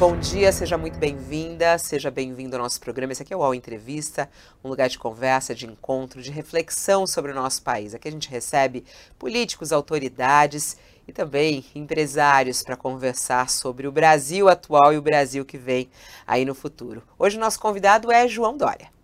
bom dia, seja muito bem-vinda, seja bem-vindo ao nosso programa. Esse aqui é o UOL Entrevista, um lugar de conversa, de encontro, de reflexão sobre o nosso país. Aqui a gente recebe políticos, autoridades e também empresários para conversar sobre o Brasil atual e o Brasil que vem aí no futuro. Hoje o nosso convidado é João Dória.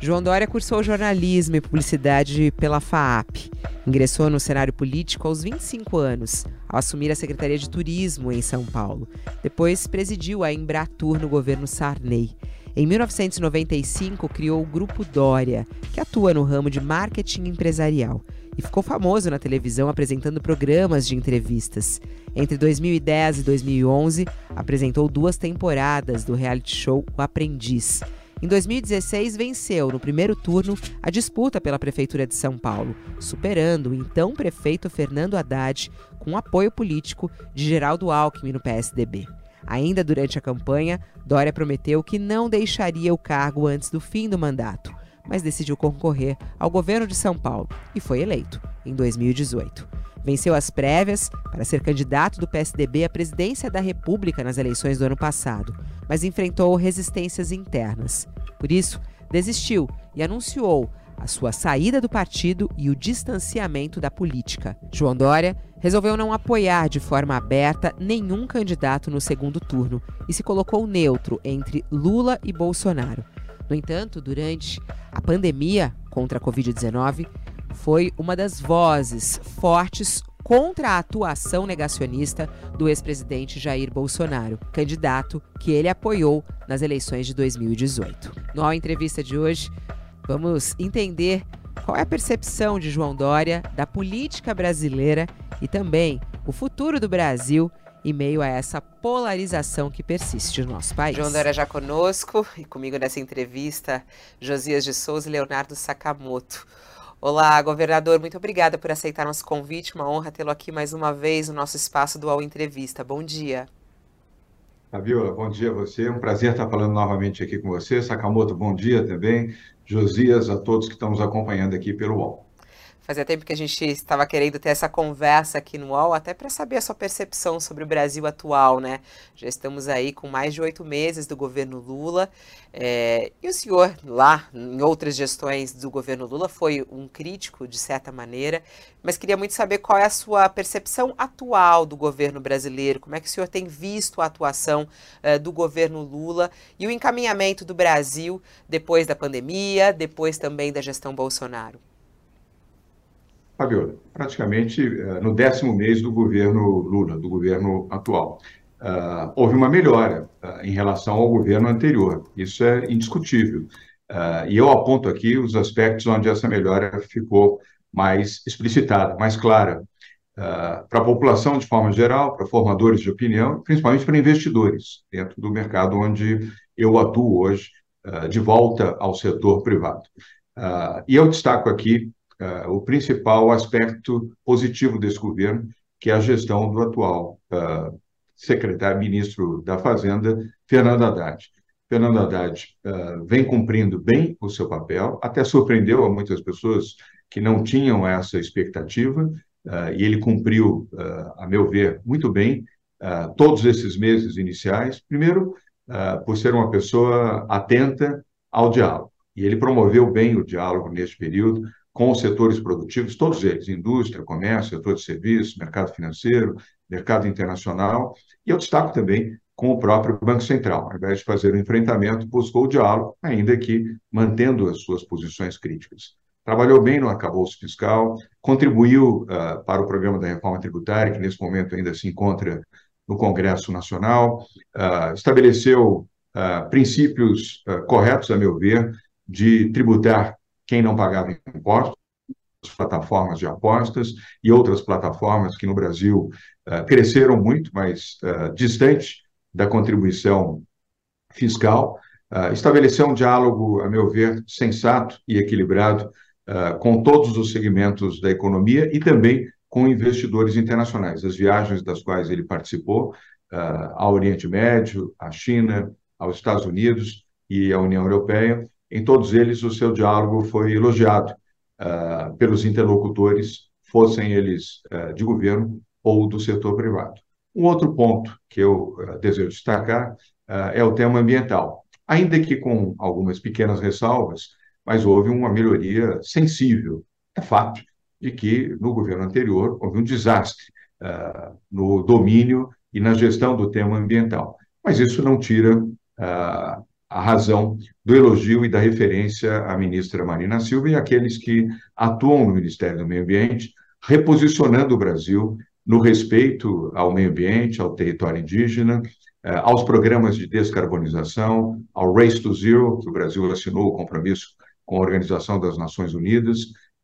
João Dória cursou jornalismo e publicidade pela FAAP. Ingressou no cenário político aos 25 anos, ao assumir a Secretaria de Turismo em São Paulo. Depois presidiu a Embratur no governo Sarney. Em 1995, criou o Grupo Dória, que atua no ramo de marketing empresarial e ficou famoso na televisão apresentando programas de entrevistas. Entre 2010 e 2011, apresentou duas temporadas do reality show O Aprendiz. Em 2016, venceu no primeiro turno a disputa pela Prefeitura de São Paulo, superando o então prefeito Fernando Haddad com apoio político de Geraldo Alckmin no PSDB. Ainda durante a campanha, Dória prometeu que não deixaria o cargo antes do fim do mandato, mas decidiu concorrer ao governo de São Paulo e foi eleito em 2018. Venceu as prévias para ser candidato do PSDB à presidência da República nas eleições do ano passado, mas enfrentou resistências internas. Por isso, desistiu e anunciou a sua saída do partido e o distanciamento da política. João Dória resolveu não apoiar de forma aberta nenhum candidato no segundo turno e se colocou neutro entre Lula e Bolsonaro. No entanto, durante a pandemia contra a Covid-19, foi uma das vozes fortes contra a atuação negacionista do ex-presidente Jair Bolsonaro, candidato que ele apoiou nas eleições de 2018. Na entrevista de hoje, vamos entender qual é a percepção de João Dória da política brasileira e também o futuro do Brasil em meio a essa polarização que persiste no nosso país. João Dória já conosco e comigo nessa entrevista, Josias de Souza e Leonardo Sakamoto. Olá, governador, muito obrigada por aceitar nosso convite. Uma honra tê-lo aqui mais uma vez no nosso espaço do UOL Entrevista. Bom dia. Fabiola, bom dia a você. É um prazer estar falando novamente aqui com você. Sakamoto, bom dia também. Josias, a todos que estão nos acompanhando aqui pelo UOL. Fazia tempo que a gente estava querendo ter essa conversa aqui no UOL, até para saber a sua percepção sobre o Brasil atual, né? Já estamos aí com mais de oito meses do governo Lula. É, e o senhor, lá, em outras gestões do governo Lula, foi um crítico, de certa maneira, mas queria muito saber qual é a sua percepção atual do governo brasileiro, como é que o senhor tem visto a atuação é, do governo Lula e o encaminhamento do Brasil depois da pandemia, depois também da gestão Bolsonaro. Fabiola, praticamente uh, no décimo mês do governo Lula, do governo atual. Uh, houve uma melhora uh, em relação ao governo anterior, isso é indiscutível. e eu aponto aqui os aspectos onde essa melhora ficou mais explicitada, mais clara, para a população de forma geral, para formadores de opinião, principalmente para investidores, dentro do mercado onde eu atuo hoje, de volta ao setor privado. e eu destaco aqui uh, o principal aspecto positivo desse governo, que é a gestão do atual uh, secretário-ministro da Fazenda, Fernando Haddad. Fernando Haddad uh, vem cumprindo bem o seu papel, até surpreendeu a muitas pessoas que não tinham essa expectativa, e ele cumpriu, a meu ver, muito bem todos esses meses iniciais. Primeiro, por ser uma pessoa atenta ao diálogo, e ele promoveu bem o diálogo neste período, com os setores produtivos, todos eles, indústria, comércio, setor de serviços, mercado financeiro, mercado internacional, e eu destaco também com o próprio Banco Central. Ao invés de fazer o enfrentamento, buscou o diálogo, ainda que mantendo as suas posições críticas. Trabalhou bem no arcabouço fiscal, contribuiu uh, para o programa da reforma tributária, que nesse momento ainda se encontra no Congresso Nacional, uh, estabeleceu uh, princípios corretos, a meu ver, de tributar quem não pagava impostos, plataformas de apostas e outras plataformas que no Brasil uh, cresceram muito, mas uh, distante da contribuição fiscal, uh, estabeleceu um diálogo, a meu ver, sensato e equilibrado com todos os segmentos da economia e também com investidores internacionais. As viagens das quais ele participou ao Oriente Médio, à China, aos Estados Unidos e à União Europeia em todos eles, o seu diálogo foi elogiado uh, pelos interlocutores, fossem eles uh, de governo ou do setor privado. Um outro ponto que eu desejo destacar é o tema ambiental. Ainda que com algumas pequenas ressalvas, mas houve uma melhoria sensível. É fato de que no governo anterior houve um desastre no domínio e na gestão do tema ambiental. Mas isso não tira a razão do elogio e da referência à ministra Marina Silva e àqueles que atuam no Ministério do Meio Ambiente, reposicionando o Brasil no respeito ao meio ambiente, ao território indígena, uh, aos programas de descarbonização, ao Race to Zero, que o Brasil assinou o compromisso com a Organização das Nações Unidas,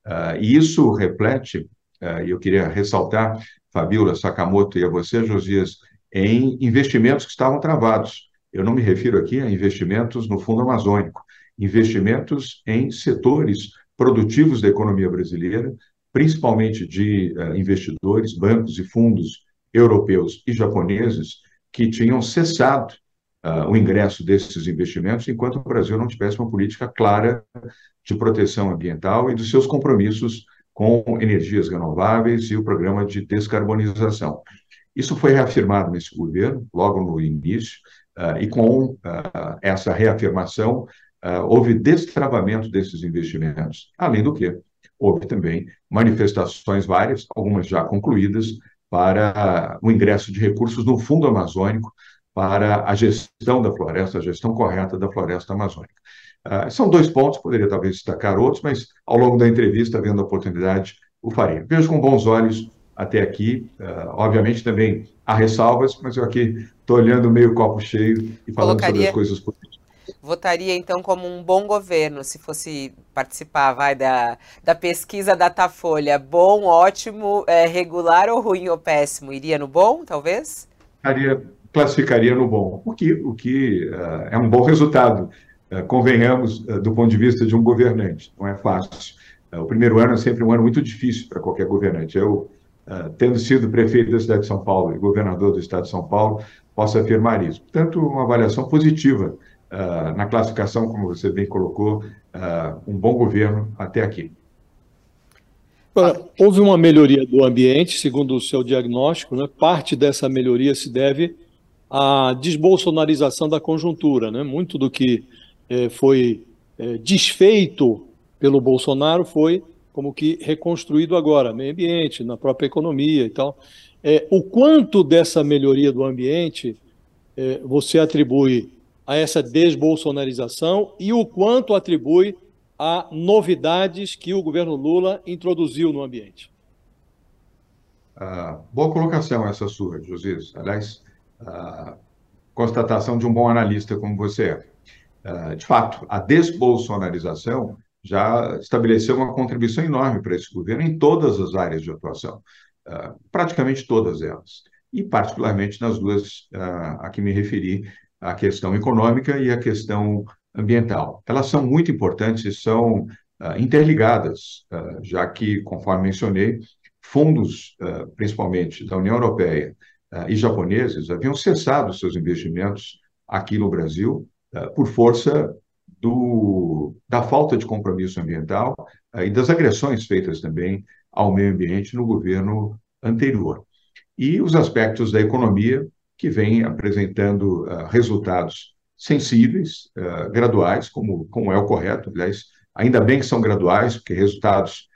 uh, e isso reflete, uh, e eu queria ressaltar, Fabiola, Sakamoto e a você, Josias, em investimentos que estavam travados. Eu não me refiro aqui a investimentos no Fundo Amazônico, investimentos em setores produtivos da economia brasileira, principalmente de uh, investidores, bancos e fundos europeus e japoneses que tinham cessado uh, o ingresso desses investimentos, enquanto o Brasil não tivesse uma política clara de proteção ambiental e dos seus compromissos com energias renováveis e o programa de descarbonização. Isso foi reafirmado nesse governo, logo no início, e com uh, essa reafirmação, houve destravamento desses investimentos. Além do que, houve também manifestações várias, algumas já concluídas, para o ingresso de recursos no Fundo Amazônico, para a gestão da floresta, a gestão correta da floresta amazônica. Uh, são dois pontos, poderia talvez destacar outros, mas ao longo da entrevista, vendo a oportunidade, o farei. Vejo com bons olhos até aqui. Uh, obviamente também há ressalvas, mas eu aqui estou olhando meio copo cheio e falando Colocaria... sobre as coisas positivas. Votaria então como um bom governo, se fosse participar, vai, da, da pesquisa Datafolha. Bom, ótimo, é, regular ou ruim ou péssimo? Iria no bom, talvez? Estaria classificaria no bom, o que, o que uh, é um bom resultado, uh, convenhamos, do ponto de vista de um governante. Não é fácil. o primeiro ano é sempre um ano muito difícil para qualquer governante. Eu, tendo sido prefeito da cidade de São Paulo e governador do estado de São Paulo, posso afirmar isso. Portanto, uma avaliação positiva na classificação, como você bem colocou, um bom governo até aqui. Houve uma melhoria do ambiente, segundo o seu diagnóstico, né? parte dessa melhoria se deve a desbolsonarização da conjuntura. Né? Muito do que é, foi é, desfeito pelo Bolsonaro foi como que reconstruído agora, meio ambiente, na própria economia e tal. É, o quanto dessa melhoria do ambiente é, você atribui a essa desbolsonarização e o quanto atribui a novidades que o governo Lula introduziu no ambiente? Ah, boa colocação essa sua, Josias. Aliás, a constatação de um bom analista como você é. Uh, de fato, a desbolsonarização já estabeleceu uma contribuição enorme para esse governo em todas as áreas de atuação, uh, praticamente todas elas, e particularmente nas duas uh, a que me referi, a questão econômica e a questão ambiental. Elas são muito importantes e são interligadas, já que, conforme mencionei, fundos, principalmente da União Europeia, e japoneses haviam cessado seus investimentos aqui no Brasil por força do, da falta de compromisso ambiental uh, e das agressões feitas também ao meio ambiente no governo anterior. E os aspectos da economia que vêm apresentando resultados sensíveis, graduais, como, como é o correto, aliás, ainda bem que são graduais, porque resultados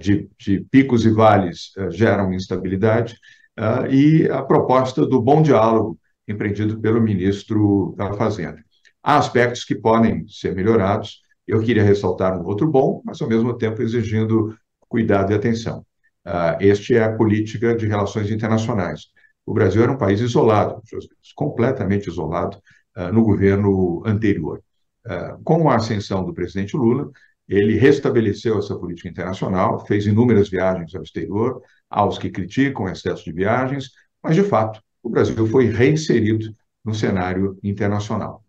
de, de picos e vales geram instabilidade, uh, e a proposta do bom diálogo empreendido pelo ministro da Fazenda. Há aspectos que podem ser melhorados. Eu queria ressaltar um outro bom, mas ao mesmo tempo exigindo cuidado e atenção. Uh, este é a política de relações internacionais. O Brasil era um país isolado, completamente isolado, uh, no governo anterior. Uh, com a ascensão do presidente Lula, ele restabeleceu essa política internacional, fez inúmeras viagens ao exterior, aos que criticam o excesso de viagens, mas, de fato, o Brasil foi reinserido no cenário internacional.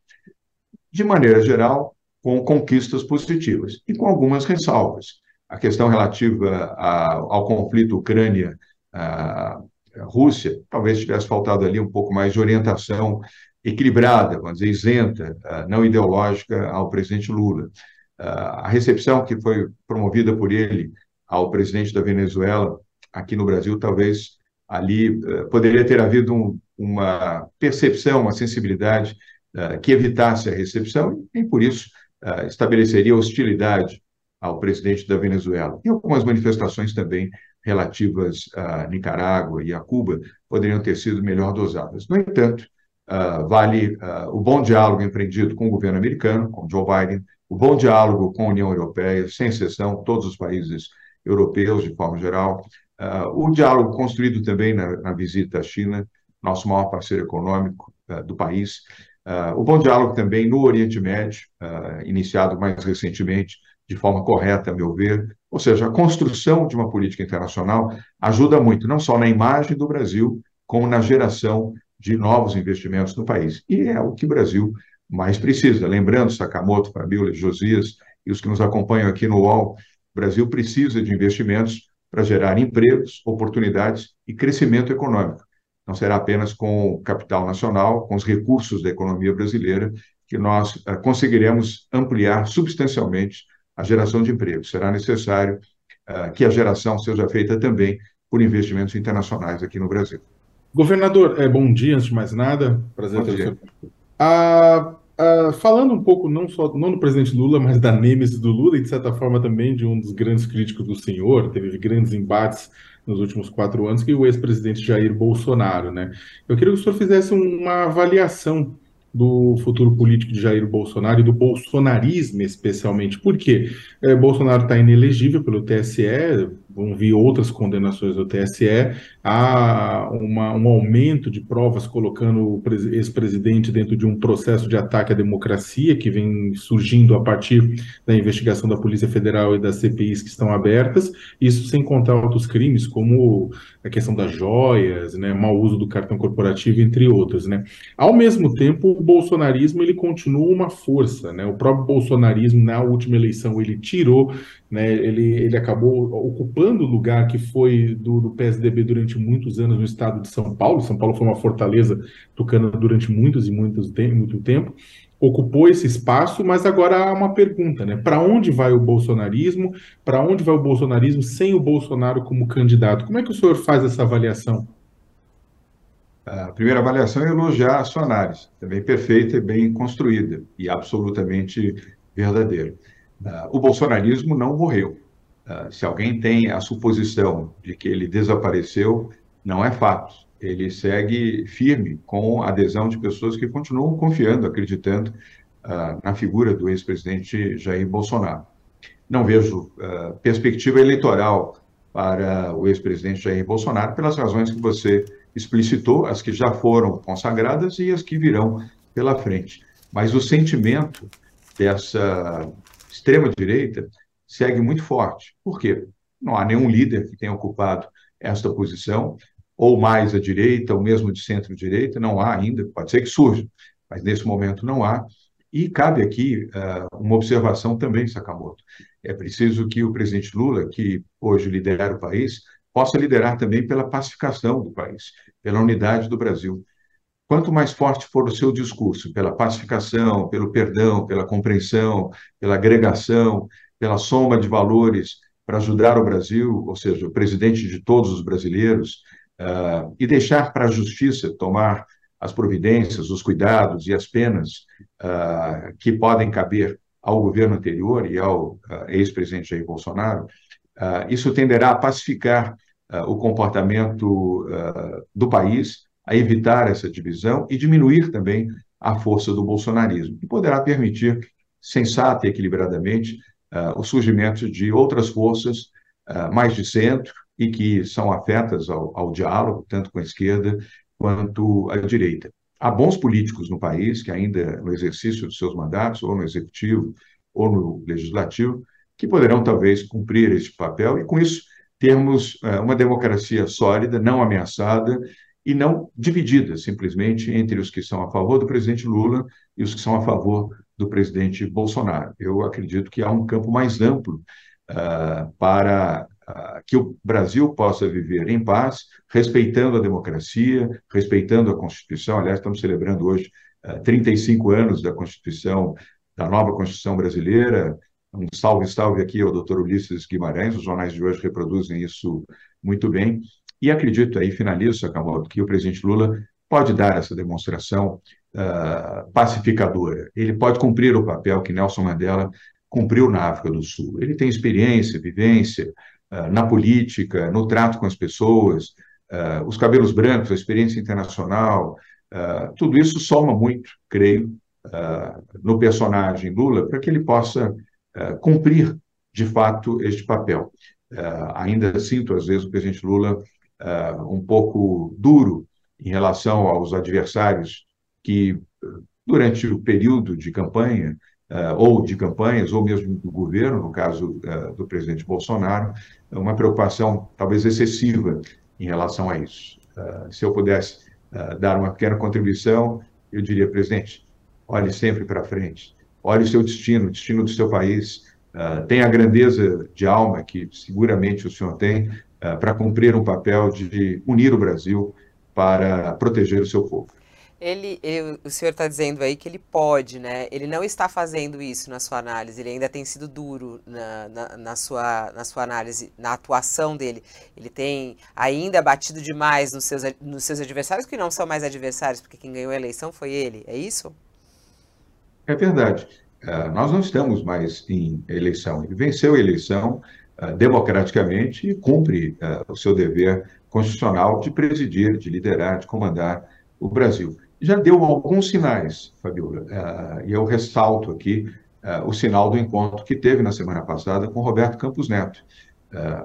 De maneira geral, com conquistas positivas e com algumas ressalvas. A questão relativa a, ao conflito Ucrânia-Rússia, talvez tivesse faltado ali um pouco mais de orientação equilibrada, vamos dizer, isenta, não ideológica ao presidente Lula. A recepção que foi promovida por ele ao presidente da Venezuela aqui no Brasil talvez ali poderia ter havido um, uma percepção, uma sensibilidade que evitasse a recepção e, por isso, estabeleceria hostilidade ao presidente da Venezuela. E algumas manifestações também relativas a Nicarágua e a Cuba poderiam ter sido melhor dosadas. No entanto, uh, vale uh, o bom diálogo empreendido com o governo americano, com Joe Biden, o bom diálogo com a União Europeia, sem exceção, todos os países europeus, de forma geral, uh, o diálogo construído também na, na, visita à China, nosso maior parceiro econômico do país, o bom diálogo também no Oriente Médio, iniciado mais recentemente de forma correta, a meu ver. Ou seja, a construção de uma política internacional ajuda muito, não só na imagem do Brasil, como na geração de novos investimentos no país. E é o que o Brasil mais precisa. Lembrando, Sakamoto, Fabiola, Josias e os que nos acompanham aqui no UOL, o Brasil precisa de investimentos para gerar empregos, oportunidades e crescimento econômico. Não será apenas com o capital nacional, com os recursos da economia brasileira, que nós uh, conseguiremos ampliar substancialmente a geração de empregos. Será necessário uh, que a geração seja feita também por investimentos internacionais aqui no Brasil. Governador, é, bom dia, antes de mais nada. Prazer bom ter dia. você. Ah, ah, falando um pouco, não só não do presidente Lula, mas da nêmesis do Lula e, de certa forma, também de um dos grandes críticos do senhor, teve grandes embates nos últimos quatro anos, que o ex-presidente Jair Bolsonaro. Né? Eu queria que o senhor fizesse uma avaliação do futuro político de Jair Bolsonaro e do bolsonarismo, especialmente. Por quê? É, Bolsonaro está inelegível pelo TSE, vão vir outras condenações do TSE, há uma, um aumento de provas colocando o ex-presidente dentro de um processo de ataque à democracia que vem surgindo a partir da investigação da Polícia Federal e das CPIs que estão abertas, isso sem contar outros crimes, como a questão das joias, né, mau uso do cartão corporativo, entre outros. Né. Ao mesmo tempo, o bolsonarismo ele continua uma força. Né, o próprio bolsonarismo, na última eleição, ele tirou né, ele, ele acabou ocupando o lugar que foi do, do, PSDB durante muitos anos no estado de São Paulo. São Paulo foi uma fortaleza tocando durante muitos e muitos muito tempo. Ocupou esse espaço, mas agora há uma pergunta, né? Para onde vai o bolsonarismo? Para onde vai o bolsonarismo sem o Bolsonaro como candidato? Como é que o senhor faz essa avaliação? A primeira avaliação é elogiar a análise, também perfeita e bem construída e absolutamente verdadeira. Uh, o bolsonarismo não morreu. Uh, se alguém tem a suposição de que ele desapareceu, não é fato. Ele segue firme com a adesão de pessoas que continuam confiando, acreditando uh, na figura do ex-presidente Jair Bolsonaro. Não vejo perspectiva eleitoral para o ex-presidente Jair Bolsonaro pelas razões que você explicitou, as que já foram consagradas e as que virão pela frente. Mas o sentimento dessa extrema-direita segue muito forte. Por quê? Não há nenhum líder que tenha ocupado esta posição, ou mais à direita, ou mesmo de centro-direita, não há ainda, pode ser que surja, mas nesse momento não há. E cabe aqui uh, uma observação também, Sakamoto. É preciso que o presidente Lula, que hoje lidera o país, possa liderar também pela pacificação do país, pela unidade do Brasil. Quanto mais forte for o seu discurso pela pacificação, pelo perdão, pela compreensão, pela agregação, pela soma de valores para ajudar o Brasil, ou seja, o presidente de todos os brasileiros, uh, e deixar para a justiça tomar as providências, os cuidados e as penas uh, que podem caber ao governo anterior e ao uh, ex-presidente Jair Bolsonaro, isso tenderá a pacificar o comportamento do país a evitar essa divisão e diminuir também a força do bolsonarismo, e poderá permitir, sensata e equilibradamente, uh, o surgimento de outras forças uh, mais de centro e que são afetas ao, ao diálogo, tanto com a esquerda quanto a direita. Há bons políticos no país que ainda no exercício de seus mandatos, ou no executivo, ou no legislativo, que poderão talvez cumprir este papel e com isso termos uh, uma democracia sólida, não ameaçada e não dividida simplesmente entre os que são a favor do presidente Lula e os que são a favor do presidente Bolsonaro. Eu acredito que há um campo mais amplo uh, para uh, que o Brasil possa viver em paz, respeitando a democracia, respeitando a Constituição. Aliás, estamos celebrando hoje uh, ah, 35 anos da Constituição, da nova Constituição brasileira. Um salve, salve aqui ao doutor Ulisses Guimarães, os jornais de hoje reproduzem isso muito bem E acredito, aí finalizo, Sakamoto, que o presidente Lula pode dar essa demonstração uh, pacificadora. Ele pode cumprir o papel que Nelson Mandela cumpriu na África do Sul. Ele tem experiência, vivência uh, na política, no trato com as pessoas, uh, os cabelos brancos, a experiência internacional, tudo isso soma muito, creio, no personagem Lula para que ele possa cumprir de fato este papel. ainda sinto, às vezes, o presidente Lula um pouco duro em relação aos adversários que, durante o período de campanha, uh, ou de campanhas, ou mesmo do governo, no caso uh, do presidente Bolsonaro, uma preocupação talvez excessiva em relação a isso. Uh, se eu pudesse dar uma pequena contribuição, eu diria, presidente, olhe sempre para frente, olhe o seu destino, o destino do seu país, tenha a grandeza de alma que seguramente o senhor tem para cumprir um papel de unir o Brasil para proteger o seu povo. Ele, ele, o senhor está dizendo aí que ele pode, né? Ele não está fazendo isso na sua análise, ele ainda tem sido duro na, na, na, sua, na sua análise, na atuação dele. Ele tem ainda batido demais nos seus, nos seus adversários, que não são mais adversários, porque quem ganhou a eleição foi ele, é isso? É verdade. Uh, nós não estamos mais em eleição. Ele venceu a eleição democraticamente e cumpre uh, o seu dever constitucional de presidir, de liderar, de comandar o Brasil. Já deu alguns sinais, Fabiola, uh, e eu ressalto aqui o sinal do encontro que teve na semana passada com Roberto Campos Neto.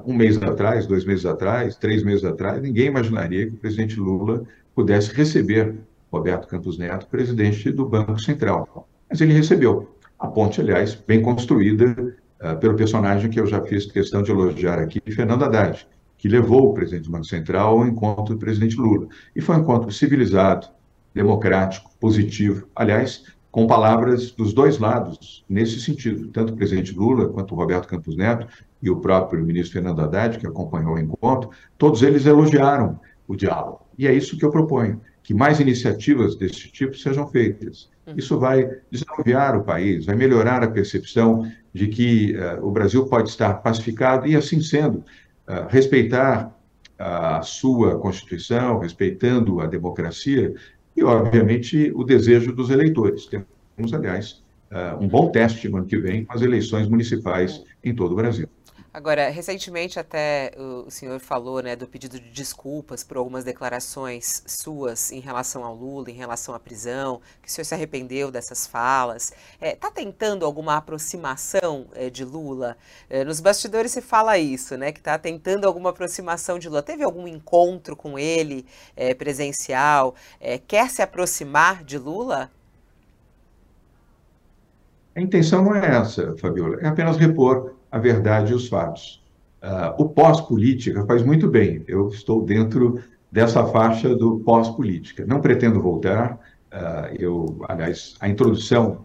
Um mês atrás, dois meses atrás, três meses atrás, ninguém imaginaria que o presidente Lula pudesse receber Roberto Campos Neto, presidente do Banco Central. Mas ele recebeu. A ponte, aliás, bem construída pelo personagem que eu já fiz questão de elogiar aqui, Fernando Haddad que levou o presidente do Banco Central ao encontro do presidente Lula. E foi um encontro civilizado, democrático, positivo. Aliás, com palavras dos dois lados, nesse sentido. Tanto o presidente Lula quanto o Roberto Campos Neto e o próprio ministro Fernando Haddad, que acompanhou o encontro, todos eles elogiaram o diálogo. E é isso que eu proponho, que mais iniciativas desse tipo sejam feitas. Uhum. Isso vai desanuviar o país, vai melhorar a percepção de que uh, o Brasil pode estar pacificado e, assim sendo, respeitar a sua Constituição, respeitando a democracia e, obviamente, o desejo dos eleitores. Temos, aliás, um bom teste no ano que vem com as eleições municipais em todo o Brasil. Agora, recentemente até o senhor falou né, do pedido de desculpas por algumas declarações suas em relação ao Lula, em relação à prisão, que o senhor se arrependeu dessas falas. Está é, tá tentando alguma aproximação é, de Lula? É, nos bastidores se fala isso, né? Que está tentando alguma aproximação de Lula. Teve algum encontro com ele é, presencial? É, quer se aproximar de Lula? A intenção não é essa, Fabiola, é apenas repor a verdade e os fatos. Uh, o pós-política faz muito bem, eu estou dentro dessa faixa do pós-política. Não pretendo voltar, uh, eu, aliás, a introdução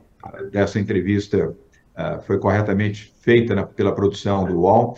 dessa entrevista uh, foi corretamente feita na, pela produção do UOL.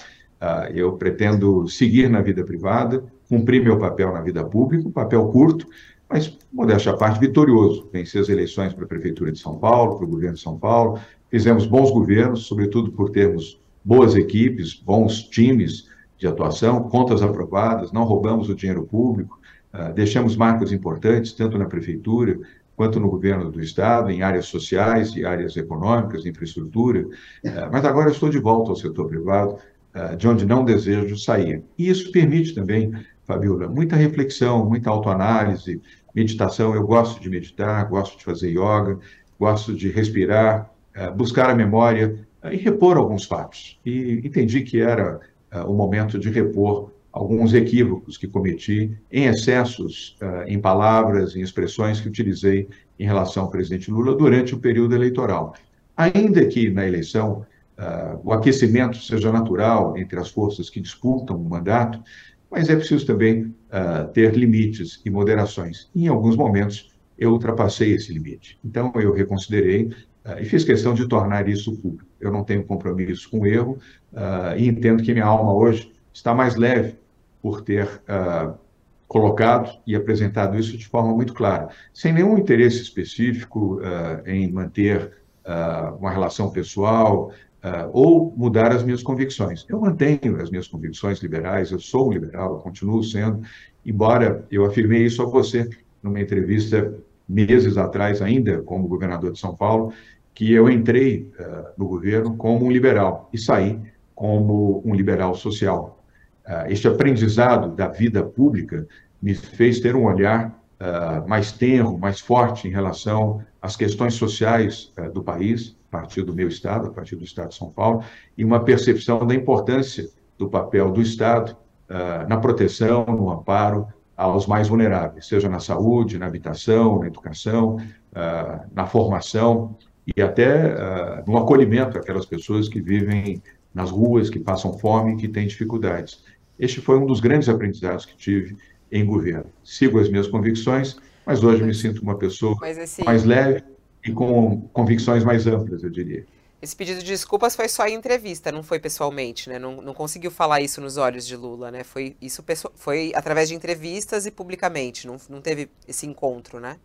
eu pretendo seguir na vida privada, cumprir meu papel na vida pública, um papel curto, mas, modéstia à parte, vitorioso. Vencer as eleições para a Prefeitura de São Paulo, para o governo de São Paulo. Fizemos bons governos, sobretudo por termos boas equipes, bons times de atuação, contas aprovadas, não roubamos o dinheiro público, uh, deixamos marcas importantes, tanto na Prefeitura quanto no governo do Estado, em áreas sociais e áreas econômicas, infraestrutura. Uh, mas agora estou de volta ao setor privado, uh, de onde não desejo sair. E isso permite também, Fabiola, muita reflexão, muita autoanálise, meditação. Eu gosto de meditar, gosto de fazer yoga, gosto de respirar, buscar a memória e repor alguns fatos. E entendi que era uh, o momento de repor alguns equívocos que cometi em excessos uh, em palavras, em expressões que utilizei em relação ao presidente Lula durante o período eleitoral. Ainda que na eleição uh, o aquecimento seja natural entre as forças que disputam o mandato, mas é preciso também ter limites e moderações. Em alguns momentos eu ultrapassei esse limite. Então eu reconsiderei e fiz questão de tornar isso público. Eu não tenho compromisso com o erro uh, e entendo que minha alma hoje está mais leve por ter uh, colocado e apresentado isso de forma muito clara, sem nenhum interesse específico em manter uma relação pessoal, uh, ou mudar as minhas convicções. Eu mantenho as minhas convicções liberais, eu sou um liberal, eu continuo sendo, embora eu afirmei isso a você numa entrevista meses atrás, ainda como governador de São Paulo, que eu entrei uh, no governo como um liberal e saí como um liberal social. Uh, este aprendizado da vida pública me fez ter um olhar uh, mais tenro, mais forte em relação às questões sociais do país, a partir do meu estado, a partir do estado de São Paulo, e uma percepção da importância do papel do Estado na proteção, no amparo, aos mais vulneráveis, seja na saúde, na habitação, na educação, na formação e até uh, no acolhimento àquelas pessoas que vivem nas ruas, que passam fome, que têm dificuldades. Este foi um dos grandes aprendizados que tive em governo. Sigo as minhas convicções, mas hoje me sinto uma pessoa esse... mais leve e com convicções mais amplas, eu diria. Esse pedido de desculpas foi só em entrevista, não foi pessoalmente, né? Não, não conseguiu falar isso nos olhos de Lula, né? Foi isso foi através de entrevistas e publicamente, não, não teve esse encontro, né?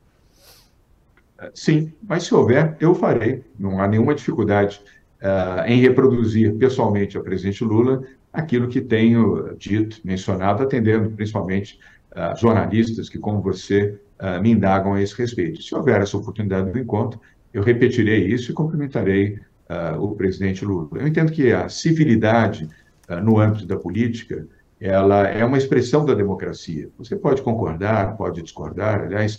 Sim, mas se houver, eu farei. Não há nenhuma dificuldade uh, em reproduzir pessoalmente ao presidente Lula aquilo que tenho dito, mencionado, atendendo principalmente uh, jornalistas que, como você, uh, me indagam a esse respeito. Se houver essa oportunidade do encontro, eu repetirei isso e cumprimentarei o presidente Lula. Eu entendo que a civilidade no âmbito da política ela é uma expressão da democracia. Você pode concordar, pode discordar, aliás,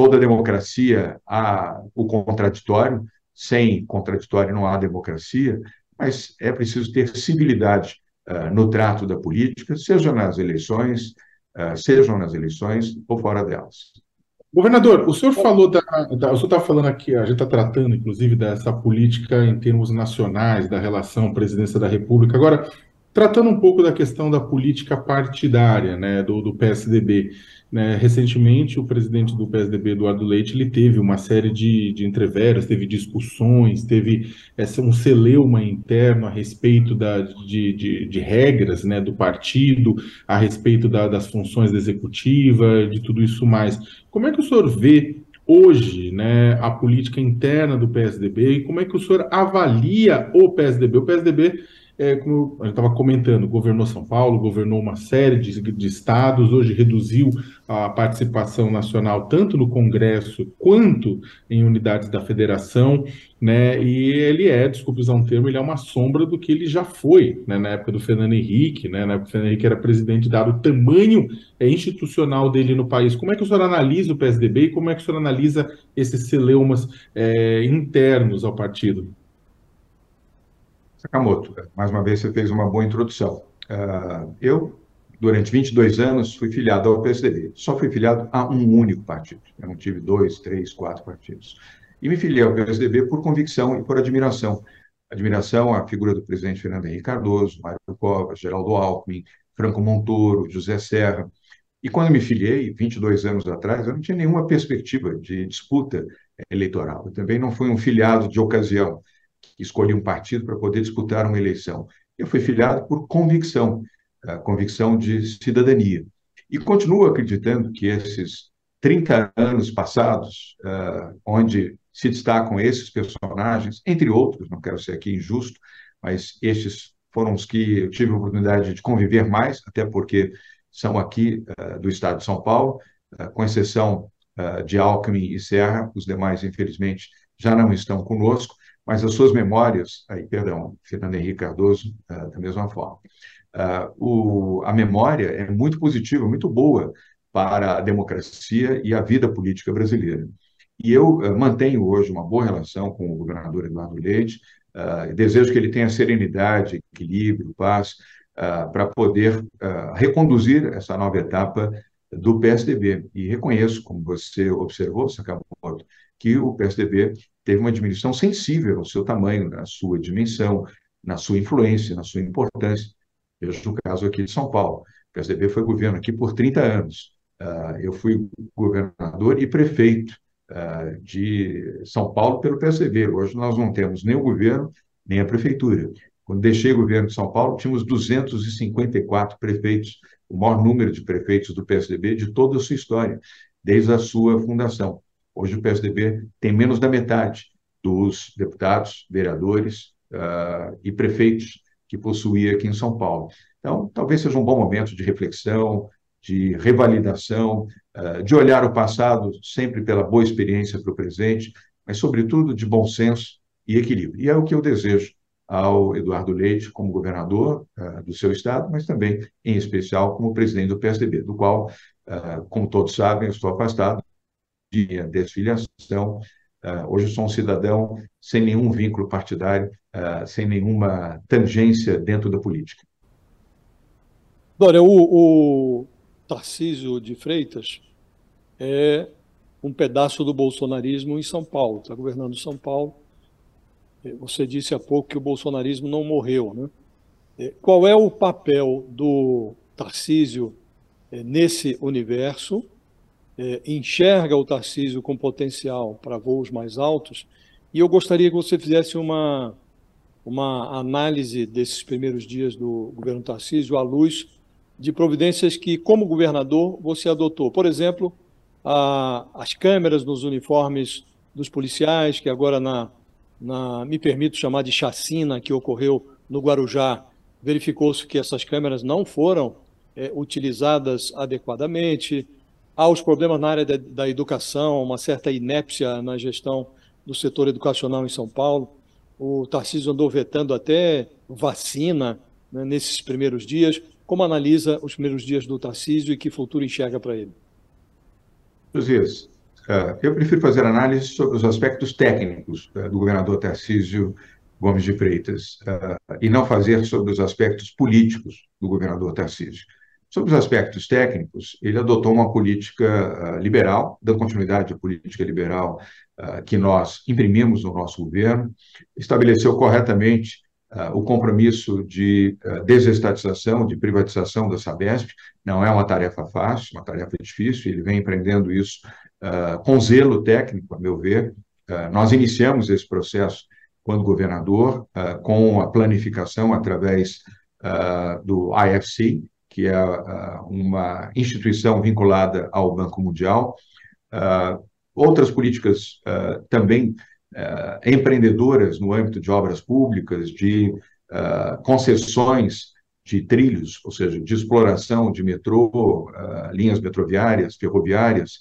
toda democracia há o contraditório, sem contraditório não há democracia, mas é preciso ter civilidade uh, no trato da política, seja nas eleições, uh, sejam nas eleições ou fora delas. Governador, o senhor falou da, da o senhor está falando aqui, a gente está tratando, inclusive, dessa política em termos nacionais, da relação presidência da República. Agora, tratando um pouco da questão da política partidária, né, do, do PSDB. Né? Recentemente, o presidente do PSDB, Eduardo Leite, ele teve uma série de, de entreveros, teve discussões, teve essa, um celeuma interno a respeito da, de, de, de regras né, do partido, a respeito da, das funções da executiva, de tudo isso mais. Como é que o senhor vê hoje né, a política interna do PSDB e como é que o senhor avalia o PSDB? O PSDB é, como gente estava comentando, governou São Paulo, governou uma série de, de, estados, hoje reduziu a participação nacional tanto no Congresso quanto em unidades da federação, né? E ele é, desculpe usar um termo, ele é uma sombra do que ele já foi, né? Na época do Fernando Henrique, né? Na época do Fernando Henrique era presidente, dado o tamanho é, institucional dele no país. Como é que o senhor analisa o PSDB e como é que o senhor analisa esses celeumas é, internos ao partido? Sakamoto, mais uma vez você fez uma boa introdução. Uh, eu, durante 22 anos, fui filiado ao PSDB. Só fui filiado a um único partido. Eu não tive dois, três, quatro partidos. E me filiei ao PSDB por convicção e por admiração. Admiração à figura do presidente Fernando Henrique Cardoso, Mário Covas, Geraldo Alckmin, Franco Montoro, José Serra. E quando me filiei, 22 anos atrás, eu não tinha nenhuma perspectiva de disputa eleitoral. Eu também não fui um filiado de ocasião escolhi um partido para poder disputar uma eleição. Eu fui filiado por convicção, convicção de cidadania. E continuo acreditando que esses 30 anos passados, uh, onde se destacam esses personagens, entre outros, não quero ser aqui injusto, mas estes foram os que eu tive a oportunidade de conviver mais, até porque são aqui uh, do estado de São Paulo, uh, com exceção de Alckmin e Serra, os demais, infelizmente, já não estão conosco, mas as suas memórias, aí, perdão, Fernando Henrique Cardoso, uh, da mesma forma. Uh, o, a memória é muito positiva, muito boa para a democracia e a vida política brasileira. E eu uh, mantenho hoje uma boa relação com o governador Eduardo Leite, desejo que ele tenha serenidade, equilíbrio, paz, para poder reconduzir essa nova etapa do PSDB. E reconheço, como você observou, Sakamoto, que o PSDB teve uma diminuição sensível ao seu tamanho, na sua dimensão, na sua influência, na sua importância. Veja o caso aqui de São Paulo. O PSDB foi governo aqui por 30 anos. Uh, eu fui governador e prefeito uh, de São Paulo pelo PSDB. Hoje nós não temos nem o governo, nem a prefeitura. Quando deixei o governo de São Paulo, tínhamos 254 prefeitos, o maior número de prefeitos do PSDB de toda a sua história, desde a sua fundação. Hoje o PSDB tem menos da metade dos deputados, vereadores e prefeitos que possuía aqui em São Paulo. Então, talvez seja um bom momento de reflexão, de revalidação, de olhar o passado sempre pela boa experiência para o presente, mas, sobretudo, de bom senso e equilíbrio. E é o que eu desejo ao Eduardo Leite como governador uh, do seu estado, mas também, em especial, como presidente do PSDB, do qual, uh, como todos sabem, eu estou afastado minha desfiliação. Uh, hoje sou um cidadão sem nenhum vínculo partidário, sem nenhuma tangência dentro da política. Dória, o, o Tarcísio de Freitas é um pedaço do bolsonarismo em São Paulo, está governando São Paulo você disse há pouco que o bolsonarismo não morreu. Né? Qual é o papel do Tarcísio nesse universo? É, enxerga o Tarcísio com potencial para voos mais altos? E eu gostaria que você fizesse uma, uma análise desses primeiros dias do governo Tarcísio à luz de providências que, como governador, você adotou. Por exemplo, a, as câmeras nos uniformes dos policiais, que agora na na, me permito chamar de chacina que ocorreu no Guarujá, verificou-se que essas câmeras não foram é, utilizadas adequadamente. Há os problemas na área da, da educação, uma certa inépcia na gestão do setor educacional em São Paulo. O Tarcísio andou vetando até vacina né, nesses primeiros dias. Como analisa os primeiros dias do Tarcísio e que futuro enxerga para ele? Josias, é, eu prefiro fazer análise sobre os aspectos técnicos é, do governador Tarcísio Gomes de Freitas é, e não fazer sobre os aspectos políticos do governador Tarcísio. Sobre os aspectos técnicos, ele adotou uma política liberal, dando continuidade à política liberal que nós imprimimos no nosso governo, estabeleceu corretamente o compromisso de desestatização, de privatização da Sabesp. Não é uma tarefa fácil, uma tarefa difícil, ele vem empreendendo isso com zelo técnico, a meu ver. Nós iniciamos esse processo quando governador, com a planificação através do IFC, que é uma instituição vinculada ao Banco Mundial. outras políticas também empreendedoras no âmbito de obras públicas, de concessões de trilhos, ou seja, de exploração de metrô, linhas metroviárias, ferroviárias,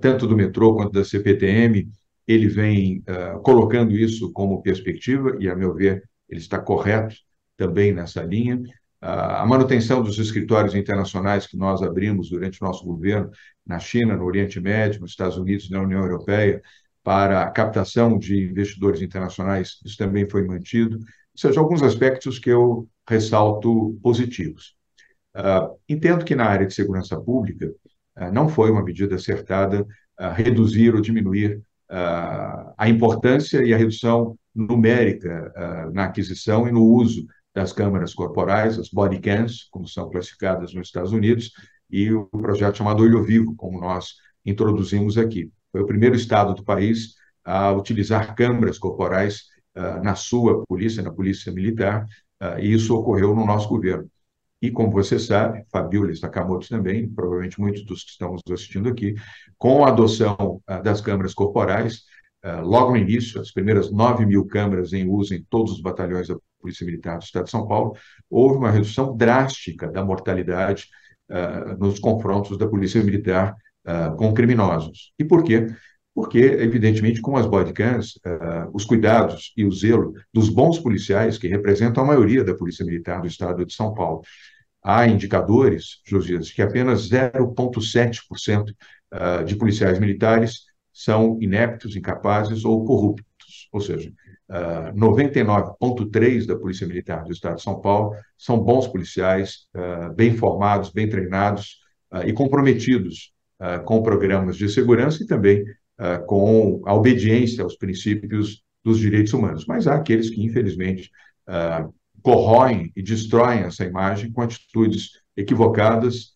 tanto do metrô quanto da CPTM, ele vem colocando isso como perspectiva, e, a meu ver, ele está correto também nessa linha. Uh, a manutenção dos escritórios internacionais que nós abrimos durante o nosso governo na China, no Oriente Médio, nos Estados Unidos, na União Europeia, para a captação de investidores internacionais, isso também foi mantido. Ou seja, alguns aspectos que eu ressalto positivos. Uh, entendo que na área de segurança pública, ah, não foi uma medida acertada reduzir ou diminuir a importância e a redução numérica na aquisição e no uso das câmeras corporais, as body cams, como são classificadas nos Estados Unidos, e o projeto chamado Olho Vivo, como nós introduzimos aqui. Foi o primeiro estado do país a utilizar câmeras corporais na sua polícia, na polícia militar, e isso ocorreu no nosso governo. E, como você sabe, Fabiola Sakamoto também, provavelmente muitos dos que estão nos assistindo aqui, com a adoção uh, das câmeras corporais, uh, logo no início, as primeiras 9 mil câmeras em uso em todos os batalhões da Polícia Militar do Estado de São Paulo, houve uma redução drástica da mortalidade uh, nos confrontos da Polícia Militar com criminosos. E por quê? Porque, evidentemente, com as bodycams, uh, os cuidados e o zelo dos bons policiais, que representam a maioria da Polícia Militar do Estado de São Paulo, há indicadores, Josias, que apenas 0,7% ah, de policiais militares são ineptos, incapazes ou corruptos. Ou seja, 99,3% ah, da Polícia Militar do Estado de São Paulo são bons policiais, ah, bem formados, bem treinados e comprometidos com programas de segurança e também com a obediência aos princípios dos direitos humanos. Mas há aqueles que, infelizmente, corroem e destroem essa imagem com atitudes equivocadas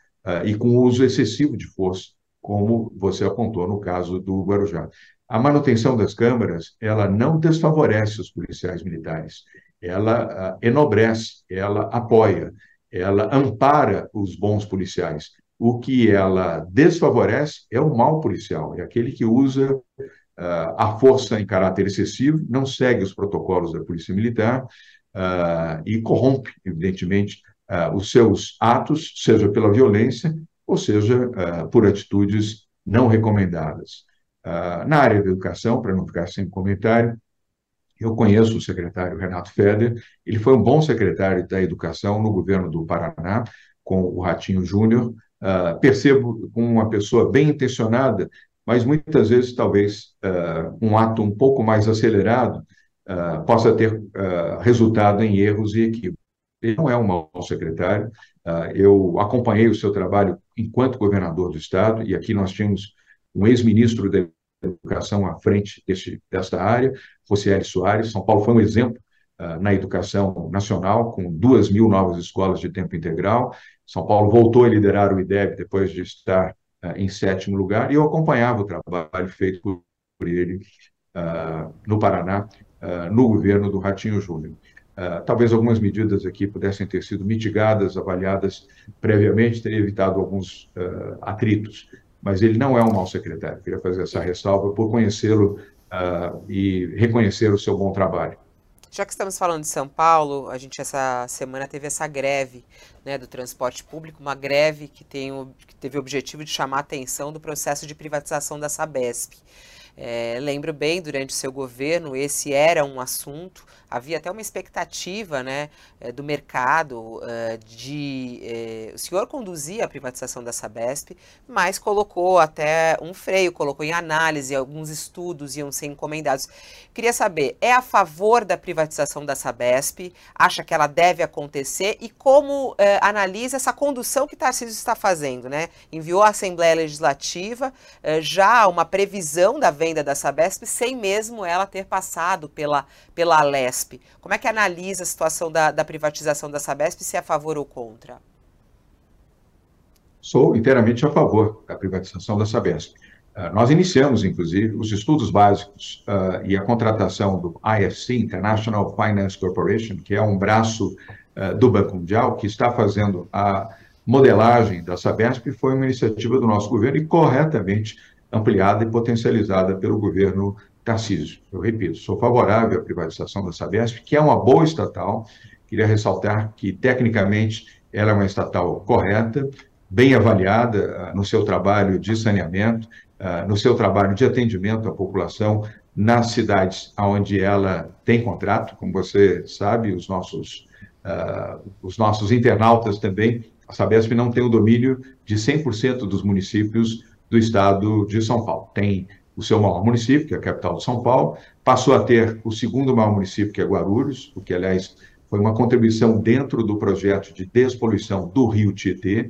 e com uso excessivo de força, como você apontou no caso do Guarujá. A manutenção das câmaras, ela não desfavorece os policiais militares, ela uh, enobrece, ela apoia, ela ampara os bons policiais. O que ela desfavorece é o mal policial, é aquele que usa a força em caráter excessivo, não segue os protocolos da Polícia Militar e corrompe, evidentemente, os seus atos, seja pela violência ou seja por atitudes não recomendadas. na área da educação, para não ficar sem comentário, eu conheço o secretário Renato Feder, ele foi um bom secretário da Educação no governo do Paraná, com o Ratinho Júnior. Uh, percebo como uma pessoa bem intencionada, mas muitas vezes, talvez, uh, um ato um pouco mais acelerado uh, possa ter resultado em erros e equívocos. Ele não é um mau secretário. eu acompanhei o seu trabalho enquanto governador do Estado, e aqui nós tínhamos um ex-ministro da educação à frente desta área, Rocieli Soares. São Paulo foi um exemplo uh, na educação nacional, com duas mil novas escolas de tempo integral. São Paulo voltou a liderar o IDEB depois de estar uh, em sétimo lugar, e eu acompanhava o trabalho feito por, ele no Paraná, no governo do Ratinho Júnior. Talvez algumas medidas aqui pudessem ter sido mitigadas, avaliadas previamente, teria evitado alguns atritos mas ele não é um mau secretário. Queria fazer essa ressalva por conhecê-lo uh, e reconhecer o seu bom trabalho. Já que estamos falando de São Paulo, a gente essa semana teve essa greve né, do transporte público, uma greve que, tem o, que teve o objetivo de chamar a atenção do processo de privatização da Sabesp. É, lembro bem, durante o seu governo, esse era um assunto, havia até uma expectativa né, eh, do mercado uh, de. Uh, o senhor conduzia a privatização da Sabesp, mas colocou até um freio, colocou em análise, alguns estudos iam ser encomendados. Queria saber, é a favor da privatização da Sabesp? Acha que ela deve acontecer? E como analisa essa condução que Tarcísio está fazendo? Né? Enviou à Assembleia Legislativa já uma previsão da venda da Sabesp, sem mesmo ela ter passado pela, pela. Sabesp. Como é que analisa a situação da, da privatização da Sabesp, se é a favor ou contra? Sou inteiramente a favor da privatização da Sabesp. Uh, nós iniciamos, inclusive, os estudos básicos uh, e a contratação do IFC, International Finance Corporation, que é um braço uh, do Banco Mundial, que está fazendo a modelagem da Sabesp, foi uma iniciativa do nosso governo e corretamente ampliada e potencializada pelo governo Tarcísio, eu repito, sou favorável à privatização da Sabesp, que é uma boa estatal. Queria ressaltar que, tecnicamente, ela é uma estatal correta, bem avaliada uh, no seu trabalho de saneamento, uh, no seu trabalho de atendimento à população nas cidades onde ela tem contrato, como você sabe, os nossos, uh, os nossos internautas também, a Sabesp não tem o domínio de 100% dos municípios do estado de São Paulo. Tem o seu maior município, que é a capital de São Paulo, passou a ter o segundo maior município, que é Guarulhos, o que, aliás, foi uma contribuição dentro do projeto de despoluição do Rio Tietê,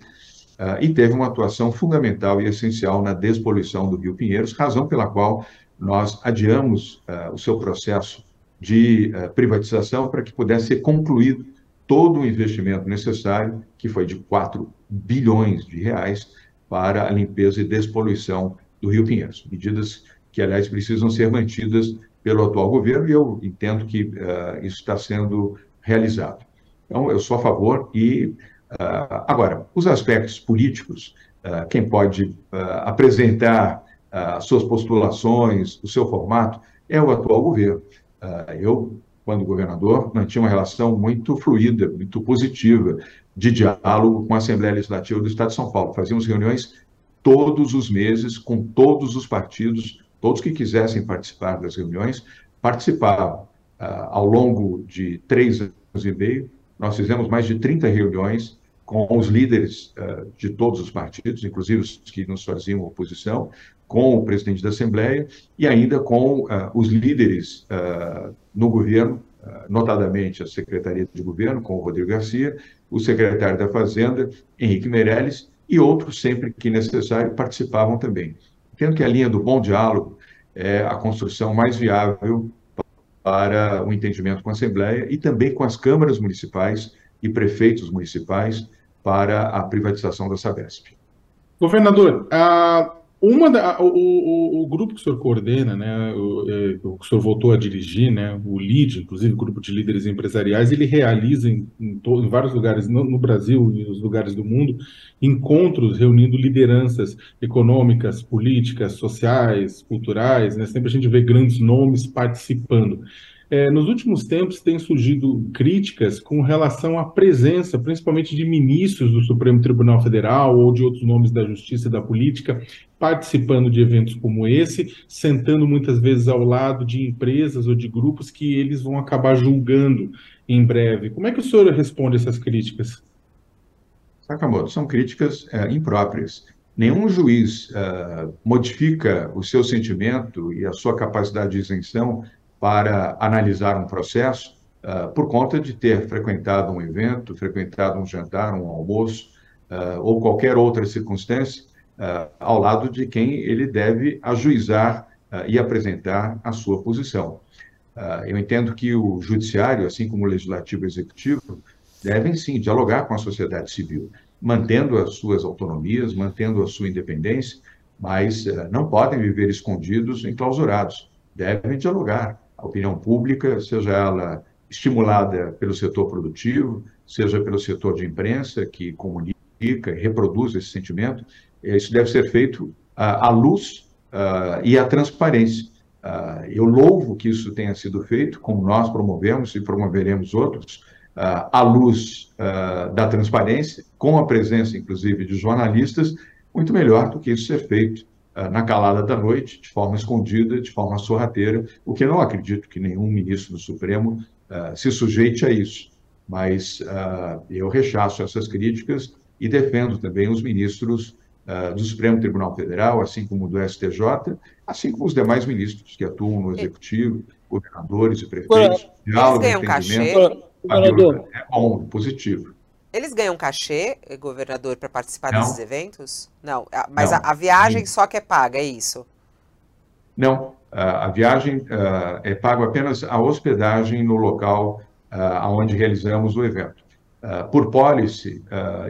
uh, e teve uma atuação fundamental e essencial na despoluição do Rio Pinheiros, razão pela qual nós adiamos uh, o seu processo de uh, privatização para que pudesse ser concluído todo o investimento necessário, que foi de 4 bilhões de reais, para a limpeza e despoluição do Rio Pinheiros. Medidas que, aliás, precisam ser mantidas pelo atual governo e eu entendo que uh, isso está sendo realizado. Então, eu sou a favor e, uh, agora, os aspectos políticos, uh, quem pode apresentar as suas postulações, o seu formato, é o atual governo. eu, quando governador, mantinha uma relação muito fluida, muito positiva de diálogo com a Assembleia Legislativa do Estado de São Paulo. Fazíamos reuniões todos os meses, com todos os partidos, todos que quisessem participar das reuniões, participavam. Uh, ao longo de três anos e meio, nós fizemos mais de 30 reuniões com os líderes uh, de todos os partidos, inclusive os que nos faziam oposição, com o presidente da Assembleia e ainda com uh, os líderes no governo, notadamente a Secretaria de Governo, com o Rodrigo Garcia, o secretário da Fazenda, Henrique Meirelles, e outros, sempre que necessário, participavam também. Entendo que a linha do bom diálogo é a construção mais viável para o entendimento com a Assembleia e também com as câmaras municipais e prefeitos municipais para a privatização da Sabesp. Governador, a, Uma da, o, o, o, grupo que o senhor coordena, né, o, é, o, que o senhor voltou a dirigir, né, o LID, inclusive o grupo de líderes empresariais, ele realiza em, em, em vários lugares no, no, Brasil e nos lugares do mundo encontros reunindo lideranças econômicas, políticas, sociais, culturais, né, sempre a gente vê grandes nomes participando. É, nos últimos tempos têm surgido críticas com relação à presença, principalmente de ministros do Supremo Tribunal Federal ou de outros nomes da justiça e da política, participando de eventos como esse, sentando muitas vezes ao lado de empresas ou de grupos que eles vão acabar julgando em breve. Como é que o senhor responde essas críticas? Sakamoto, são críticas é, impróprias. Nenhum juiz uh, modifica o seu sentimento e a sua capacidade de isenção para analisar um processo uh, por conta de ter frequentado um evento, frequentado um jantar, um almoço uh, ou qualquer outra circunstância uh, ao lado de quem ele deve ajuizar e apresentar a sua posição. eu entendo que o judiciário, assim como o legislativo e o executivo, devem sim dialogar com a sociedade civil, mantendo as suas autonomias, mantendo a sua independência, mas não podem viver escondidos, enclausurados. Devem dialogar, a opinião pública, seja ela estimulada pelo setor produtivo, seja pelo setor de imprensa, que comunica e reproduz esse sentimento, isso deve ser feito à luz e à transparência. eu louvo que isso tenha sido feito, como nós promovemos e promoveremos outros, à luz da transparência, com a presença, inclusive, de jornalistas, muito melhor do que isso ser feito ah, na calada da noite, de forma escondida, de forma sorrateira, o que não acredito que nenhum ministro do Supremo uh, se sujeite a isso. Mas uh, eu rechaço essas críticas e defendo também os ministros uh, do Supremo Tribunal Federal, assim como do STJ, assim como os demais ministros que atuam no Executivo, governadores e prefeitos. Diálogo, Eles ganham cachê? É bom, positivo. Eles ganham cachê, eh, governador, para participar não. desses eventos? Não. Mas não. A, a, viagem só que é paga, é isso? Não. A, viagem uh, é pago apenas a hospedagem no local uh, onde realizamos o evento. Por policy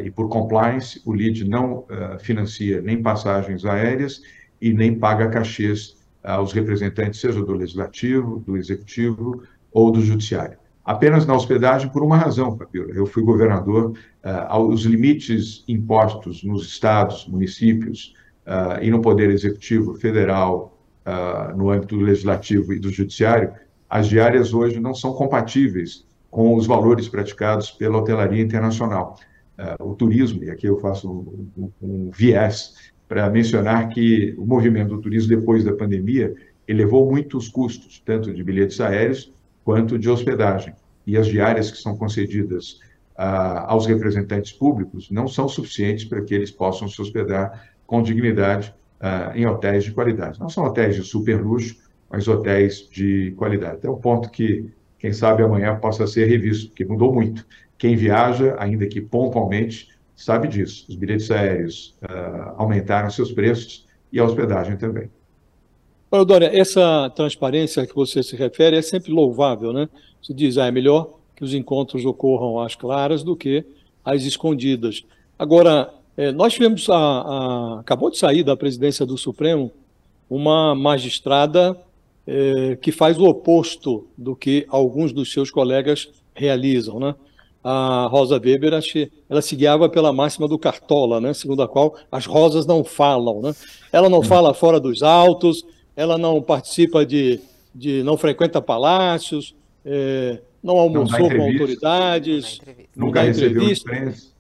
e por compliance, o LID não financia nem passagens aéreas e nem paga cachês aos representantes, seja do legislativo, do executivo ou do judiciário apenas na hospedagem por uma razão, Fabíola. Eu fui governador, uh, os limites impostos nos estados, municípios uh, e no Poder Executivo Federal, uh, no âmbito do Legislativo e do Judiciário, as diárias hoje não são compatíveis com os valores praticados pela hotelaria internacional. o turismo, e aqui eu faço um, um, um viés para mencionar que o movimento do turismo depois da pandemia elevou muito os custos, tanto de bilhetes aéreos quanto de hospedagem. E as diárias que são concedidas ah, aos representantes públicos não são suficientes para que eles possam se hospedar com dignidade ah, em hotéis de qualidade. Não são hotéis de super luxo, mas hotéis de qualidade. É um ponto que, quem sabe, amanhã possa ser revisto, porque mudou muito. Quem viaja, ainda que pontualmente, sabe disso. Os bilhetes aéreos uh, aumentaram seus preços e a hospedagem também. Olha, Dória, essa transparência que você se refere é sempre louvável, né? Se diz, ah, é melhor que os encontros ocorram às claras do que às escondidas. Agora, é, nós tivemos, a, a, acabou de sair da presidência do Supremo uma magistrada é, que faz o oposto do que alguns dos seus colegas realizam, né? A Rosa Weber, ela se guiava pela máxima do Cartola, né? segundo a qual as rosas não falam. Né? Ela não fala fora dos autos, ela não participa de, de não frequenta palácios, é, não almoçou não com autoridades, não nunca recebeu imprensa.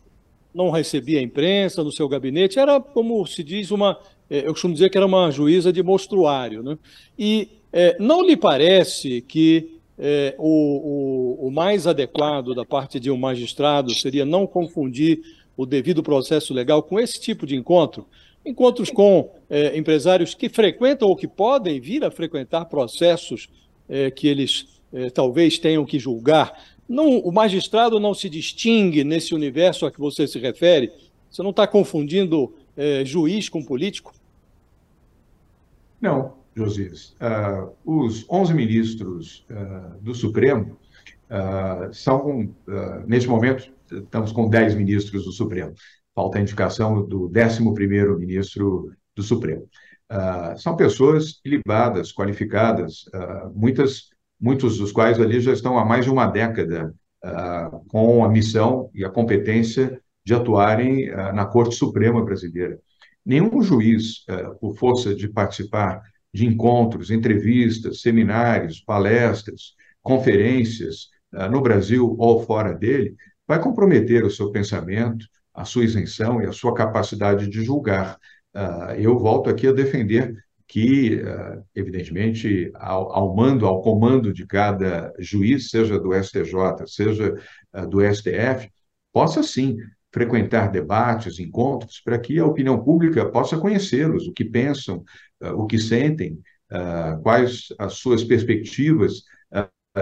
Não recebia imprensa no seu gabinete, era, como se diz, uma. É, eu costumo dizer que era uma juíza de mostruário. Né? E é, não lhe parece que é, o, o, o, mais adequado da parte de um magistrado seria não confundir o devido processo legal com esse tipo de encontro? Encontros com é, empresários que frequentam ou que podem vir a frequentar processos é, que eles é, talvez tenham que julgar. Não, o magistrado não se distingue nesse universo a que você se refere. Você não está confundindo juiz com político? Não, Josias. Uh, os 11 ministros uh, do Supremo uh, são, neste momento, estamos com 10 ministros do Supremo falta a indicação do 11º ministro do Supremo. Uh, são pessoas ilibadas, qualificadas, uh, muitas, muitos dos quais ali já estão há mais de uma década uh, com a missão e a competência de atuarem na Corte Suprema Brasileira. Nenhum juiz, por força de participar de encontros, entrevistas, seminários, palestras, conferências, no Brasil ou fora dele, vai comprometer o seu pensamento, a sua isenção e a sua capacidade de julgar. Uh, eu volto aqui a defender que, uh, evidentemente, ao, ao, mando, ao comando de cada juiz, seja do STJ, seja uh, do STF, possa sim frequentar debates, encontros, para que a opinião pública possa conhecê-los, o que pensam, o que sentem, quais as suas perspectivas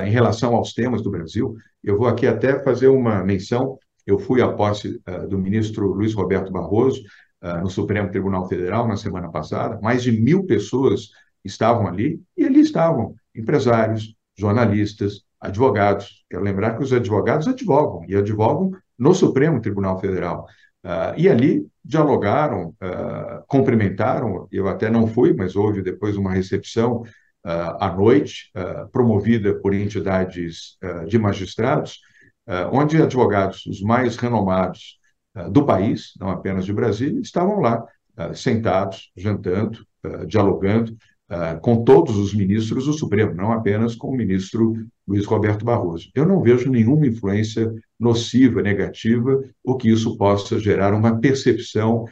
em relação aos temas do Brasil. Eu vou aqui até fazer uma menção. Eu fui à posse do ministro Luiz Roberto Barroso, uh, no Supremo Tribunal Federal na semana passada, mais de mil pessoas estavam ali, e ali estavam empresários, jornalistas, advogados. Quero lembrar que os advogados advogam, e advogam no Supremo Tribunal Federal. Uh, e ali dialogaram, uh, cumprimentaram, eu até não fui, mas houve depois uma recepção uh, à noite, promovida por entidades de magistrados, onde advogados, os mais renomados eh, do país, não apenas de Brasília, estavam lá, eh, sentados, jantando, eh, dialogando com todos os ministros do Supremo, não apenas com o ministro Luiz Roberto Barroso. Eu não vejo nenhuma influência nociva, negativa, ou que isso possa gerar uma percepção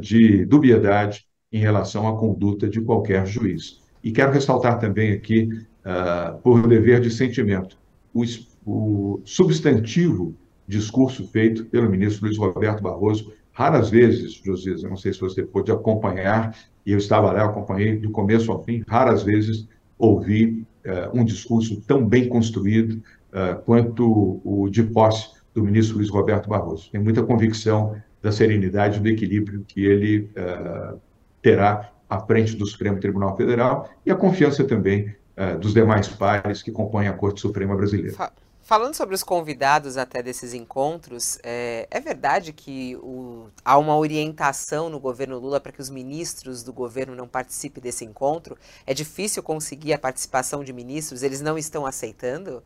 de dubiedade em relação à conduta de qualquer juiz. E quero ressaltar também aqui, por dever de sentimento, o, o substantivo discurso feito pelo ministro Luiz Roberto Barroso. Raras vezes, Josias, eu não sei se você pôde acompanhar, e eu estava lá, eu acompanhei do começo ao fim, raras vezes ouvi uh, um discurso tão bem construído uh, quanto o de posse do ministro Luiz Roberto Barroso. Tenho muita convicção da serenidade e do equilíbrio que ele uh, terá à frente do Supremo Tribunal Federal e a confiança também dos demais pares que compõem a Corte Suprema Brasileira. Falando sobre os convidados até desses encontros, é, é verdade que o, há uma orientação no governo Lula para que os ministros do governo não participem desse encontro? É difícil conseguir a participação de ministros? Eles não estão aceitando?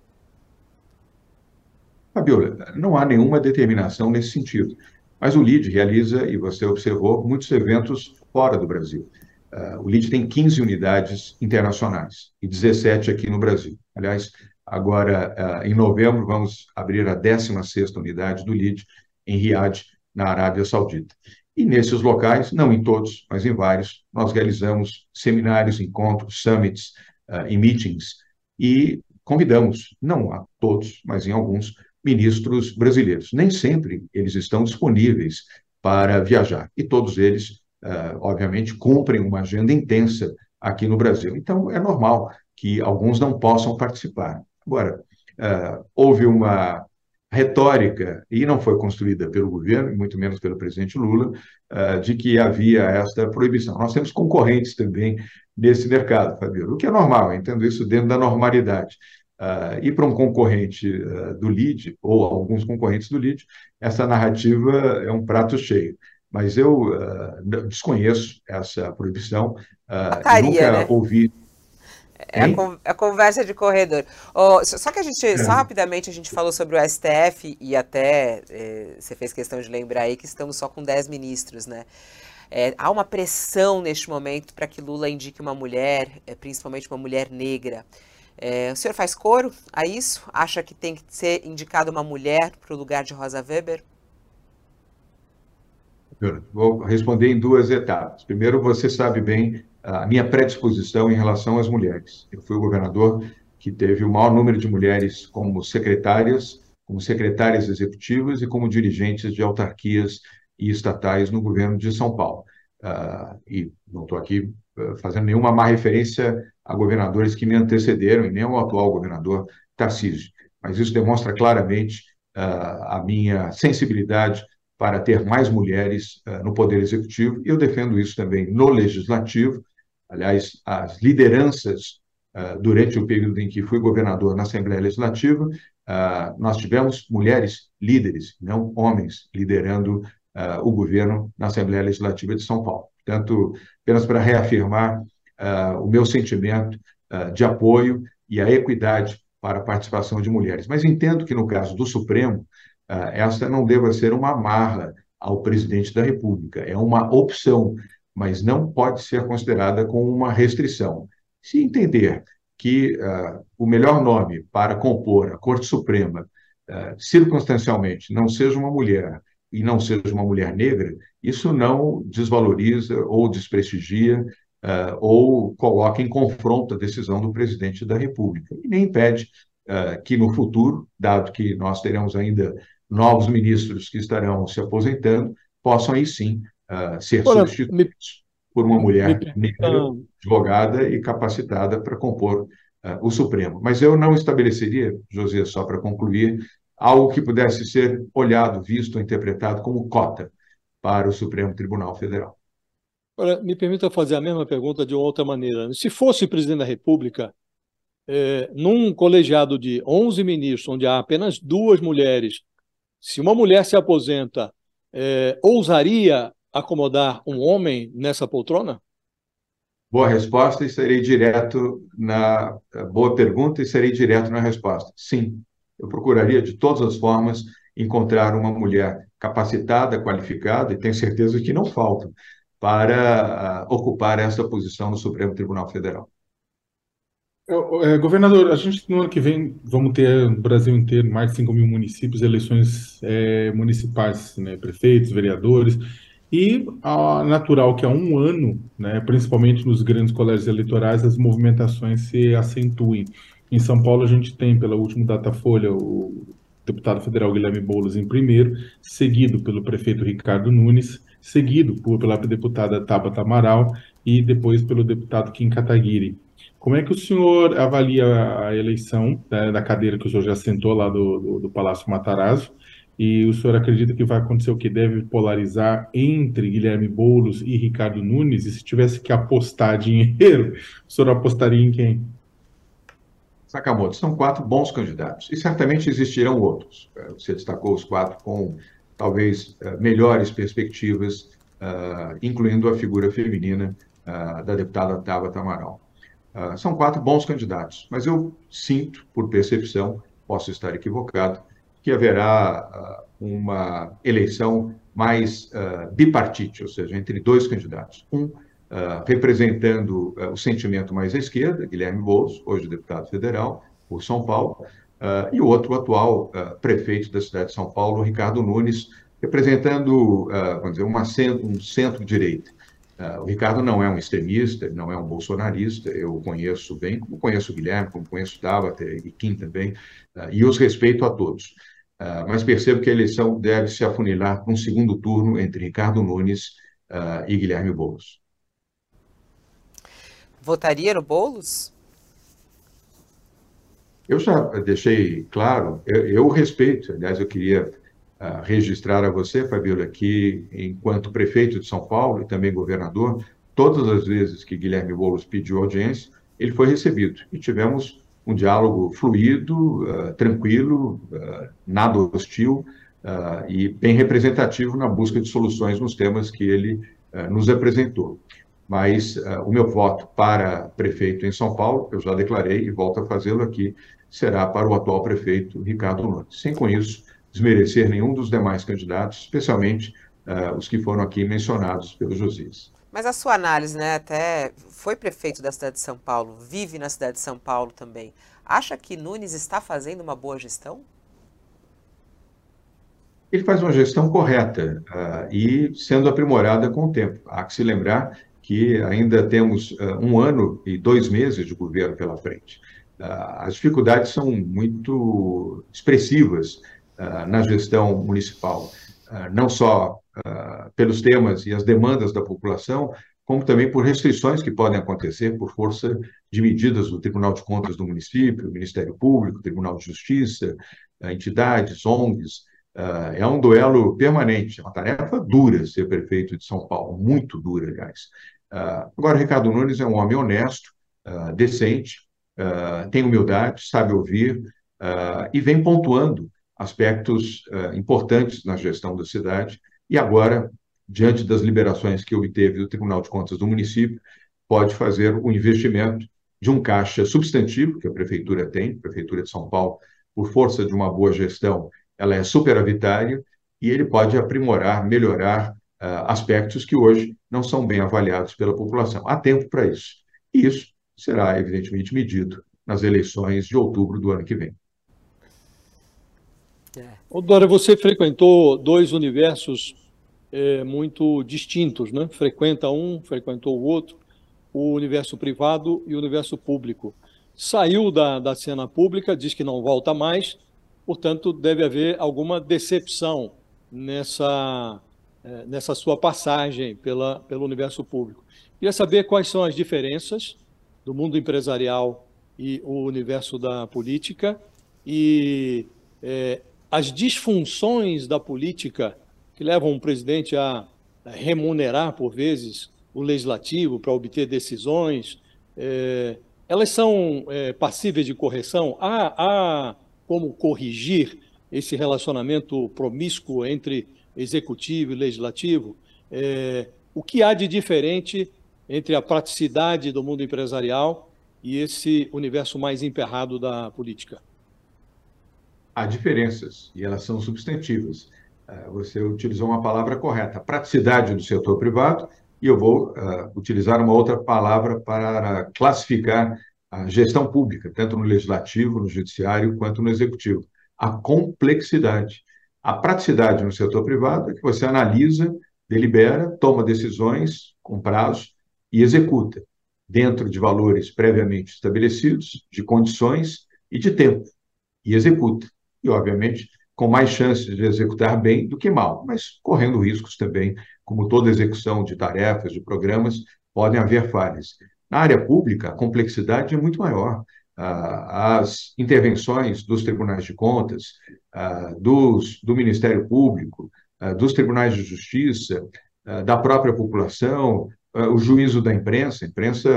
Fabiola, não há nenhuma determinação nesse sentido. Mas o LID realiza, e você observou, muitos eventos fora do Brasil. Uh, o LID tem 15 unidades internacionais e 17 aqui no Brasil. Aliás, Agora, eh, em novembro, vamos abrir a 16ª unidade do LID em Riad, na Arábia Saudita. E nesses locais, não em todos, mas em vários, nós realizamos seminários, encontros, summits uh, e meetings e convidamos, não a todos, mas em alguns, ministros brasileiros. Nem sempre eles estão disponíveis para viajar e todos eles, uh, obviamente, cumprem uma agenda intensa aqui no Brasil. Então, é normal que alguns não possam participar. Agora, uh, houve uma retórica, e não foi construída pelo governo, muito menos pelo presidente Lula, uh, de que havia esta proibição. Nós temos concorrentes também nesse mercado, Fabio, o que é normal, entendo isso dentro da normalidade. Uh, e para um concorrente uh, do LID, ou alguns concorrentes do LID, essa narrativa é um prato cheio. Mas eu uh, desconheço essa proibição, uh, nunca né? ouvi é a, con a, conversa de corredor. Oh, só que a gente, é. só rapidamente, a gente falou sobre o STF e até eh, você fez questão de lembrar aí que estamos só com 10 ministros, né? É, há uma pressão neste momento para que Lula indique uma mulher, é, principalmente uma mulher negra. É, o senhor faz coro a isso? Acha que tem que ser indicada uma mulher para o lugar de Rosa Weber? Vou responder em duas etapas. Primeiro, você sabe bem a minha predisposição em relação às mulheres. Eu fui o governador que teve o maior número de mulheres como secretárias, como secretárias executivas e como dirigentes de autarquias e estatais no governo de São Paulo. Uh, e não estou aqui uh, fazendo nenhuma má referência a governadores que me antecederam e nem ao atual governador Tarcísio, mas isso demonstra claramente uh, a minha sensibilidade para ter mais mulheres no Poder Executivo, e eu defendo isso também no Legislativo, Aliás, as lideranças, uh, durante o período em que fui governador na Assembleia Legislativa, uh, nós tivemos mulheres líderes, não homens, liderando uh, o governo na Assembleia Legislativa de São Paulo. Portanto, apenas para reafirmar o meu sentimento de apoio e a equidade para a participação de mulheres. Mas entendo que, no caso do Supremo, essa não deva ser uma amarra ao presidente da República, é uma opção, mas não pode ser considerada como uma restrição. Se entender que o melhor nome para compor a Corte Suprema, circunstancialmente, não seja uma mulher, e não seja uma mulher negra, isso não desvaloriza ou desprestigia uh, ou coloca em confronto a decisão do presidente da República. E nem impede uh, que no futuro, dado que nós teremos ainda novos ministros que estarão se aposentando, possam aí sim uh, ser Ora, substituídos me, por uma mulher negra, advogada e capacitada para compor o Supremo. Mas eu não estabeleceria, José, só para concluir, algo que pudesse ser olhado, visto, interpretado como cota para o Supremo Tribunal Federal. Me permita fazer a mesma pergunta de outra maneira. Se fosse presidente da República, é, num colegiado de 11 ministros, onde há apenas duas mulheres, se uma mulher se aposenta, é, ousaria acomodar um homem nessa poltrona? Boa resposta e serei direto na boa pergunta e serei direto na resposta. Sim, eu procuraria de todas as formas encontrar uma mulher capacitada, qualificada, e tenho certeza que não faltam, para uh, ocupar essa posição no Supremo Tribunal Federal. É, governador, a gente no ano que vem vamos ter no Brasil inteiro mais de 5 mil municípios, eleições é, municipais, né, prefeitos, vereadores, e é natural que há um ano, né, principalmente nos grandes colégios eleitorais, as movimentações se acentuem. Em São Paulo, a gente tem, pela última Datafolha, o deputado federal Guilherme Boulos em primeiro, seguido pelo prefeito Ricardo Nunes, seguido por, pela deputada Tabata Amaral e depois pelo deputado Kim Kataguiri. Como é que o senhor avalia a eleição né, da cadeira que o senhor já sentou lá do, do, do Palácio Matarazzo? E o senhor acredita que vai acontecer o que deve polarizar entre Guilherme Boulos e Ricardo Nunes? E se tivesse que apostar dinheiro, o senhor apostaria em quem? Sakamoto, são quatro bons candidatos e certamente existirão outros. É, você destacou os quatro com talvez é, melhores perspectivas, é, incluindo a figura feminina da deputada Tabata Amaral. São quatro bons candidatos, mas eu sinto, por percepção, posso estar equivocado, que haverá uma eleição mais bipartite, ou seja, entre dois candidatos. Um uh, representando o sentimento mais à esquerda, Guilherme Boulos, hoje deputado federal por São Paulo, e o outro atual prefeito da cidade de São Paulo, Ricardo Nunes, representando, vamos dizer, um centro-direita. O Ricardo não é um extremista, não é um bolsonarista, eu conheço bem, como conheço o Guilherme, como conheço o Tabata e Kim também, e os respeito a todos. Uh, mas percebo que a eleição deve se afunilar para um segundo turno entre Ricardo Nunes uh, e Guilherme Boulos. Votaria no Boulos? Eu já deixei claro, eu, eu respeito, aliás, eu queria registrar a você, Fabíola, que enquanto prefeito de São Paulo e também governador, todas as vezes que Guilherme Boulos pediu audiência, ele foi recebido e tivemos um diálogo fluido, uh, tranquilo, uh, nada hostil e bem representativo na busca de soluções nos temas que ele nos apresentou mas o meu voto para prefeito em São Paulo, eu já declarei e volto a fazê-lo aqui, será para o atual prefeito Ricardo Nunes. Sem com isso desmerecer nenhum dos demais candidatos, especialmente uh, os que foram aqui mencionados pelo Josias. Mas a sua análise, né, até foi prefeito da cidade de São Paulo, vive na cidade de São Paulo também. Acha que Nunes está fazendo uma boa gestão? Ele faz uma gestão correta uh, e sendo aprimorada com o tempo. Há que se lembrar que ainda temos uh, um ano e dois meses de governo pela frente. Uh, as dificuldades são muito expressivas na gestão municipal, não só pelos temas e as demandas da população, como também por restrições que podem acontecer por força de medidas do Tribunal de Contas do município, Ministério Público, Tribunal de Justiça, entidades, ONGs. é um duelo permanente, é uma tarefa dura ser prefeito de São Paulo, muito dura, aliás. Agora, Ricardo Nunes é um homem honesto, decente, tem humildade, sabe ouvir e vem pontuando aspectos importantes na gestão da cidade. E agora, diante das liberações que obteve do Tribunal de Contas do município, pode fazer o investimento de um caixa substantivo que a prefeitura tem, a prefeitura de São Paulo, por força de uma boa gestão, ela é superavitária e ele pode aprimorar, melhorar uh, aspectos que hoje não são bem avaliados pela população. Há tempo para isso. E isso será, evidentemente, medido nas eleições de outubro do ano que vem. É. Dora, você frequentou dois universos é, muito distintos, né? Frequenta um, frequentou o outro, o universo privado e o universo público. Saiu da, da cena pública, diz que não volta mais, portanto, deve haver alguma decepção nessa, é, nessa sua passagem pela, pelo universo público. Queria saber quais são as diferenças do mundo empresarial e o universo da política e é, as disfunções da política que levam o presidente a remunerar, por vezes, o legislativo para obter decisões, é, elas são é, passíveis de correção? Há, há como corrigir esse relacionamento promíscuo entre executivo e legislativo? É, o que há de diferente entre a praticidade do mundo empresarial e esse universo mais emperrado da política? Há diferenças e elas são substantivas. É, você utilizou uma palavra correta, praticidade do setor privado, e eu vou uh, utilizar uma outra palavra para classificar a gestão pública, tanto no legislativo, no judiciário, quanto no executivo. A complexidade. A praticidade no setor privado é que você analisa, delibera, toma decisões com prazo e executa, dentro de valores previamente estabelecidos, de condições e de tempo, e executa. E, obviamente, com mais chances de executar bem do que mal, mas correndo riscos também, como toda execução de tarefas, de programas, podem haver falhas. Na área pública, a complexidade é muito maior. Ah, as intervenções dos tribunais de contas, ah, dos, do Ministério Público, ah, dos tribunais de justiça, da própria população, o juízo da imprensa, a imprensa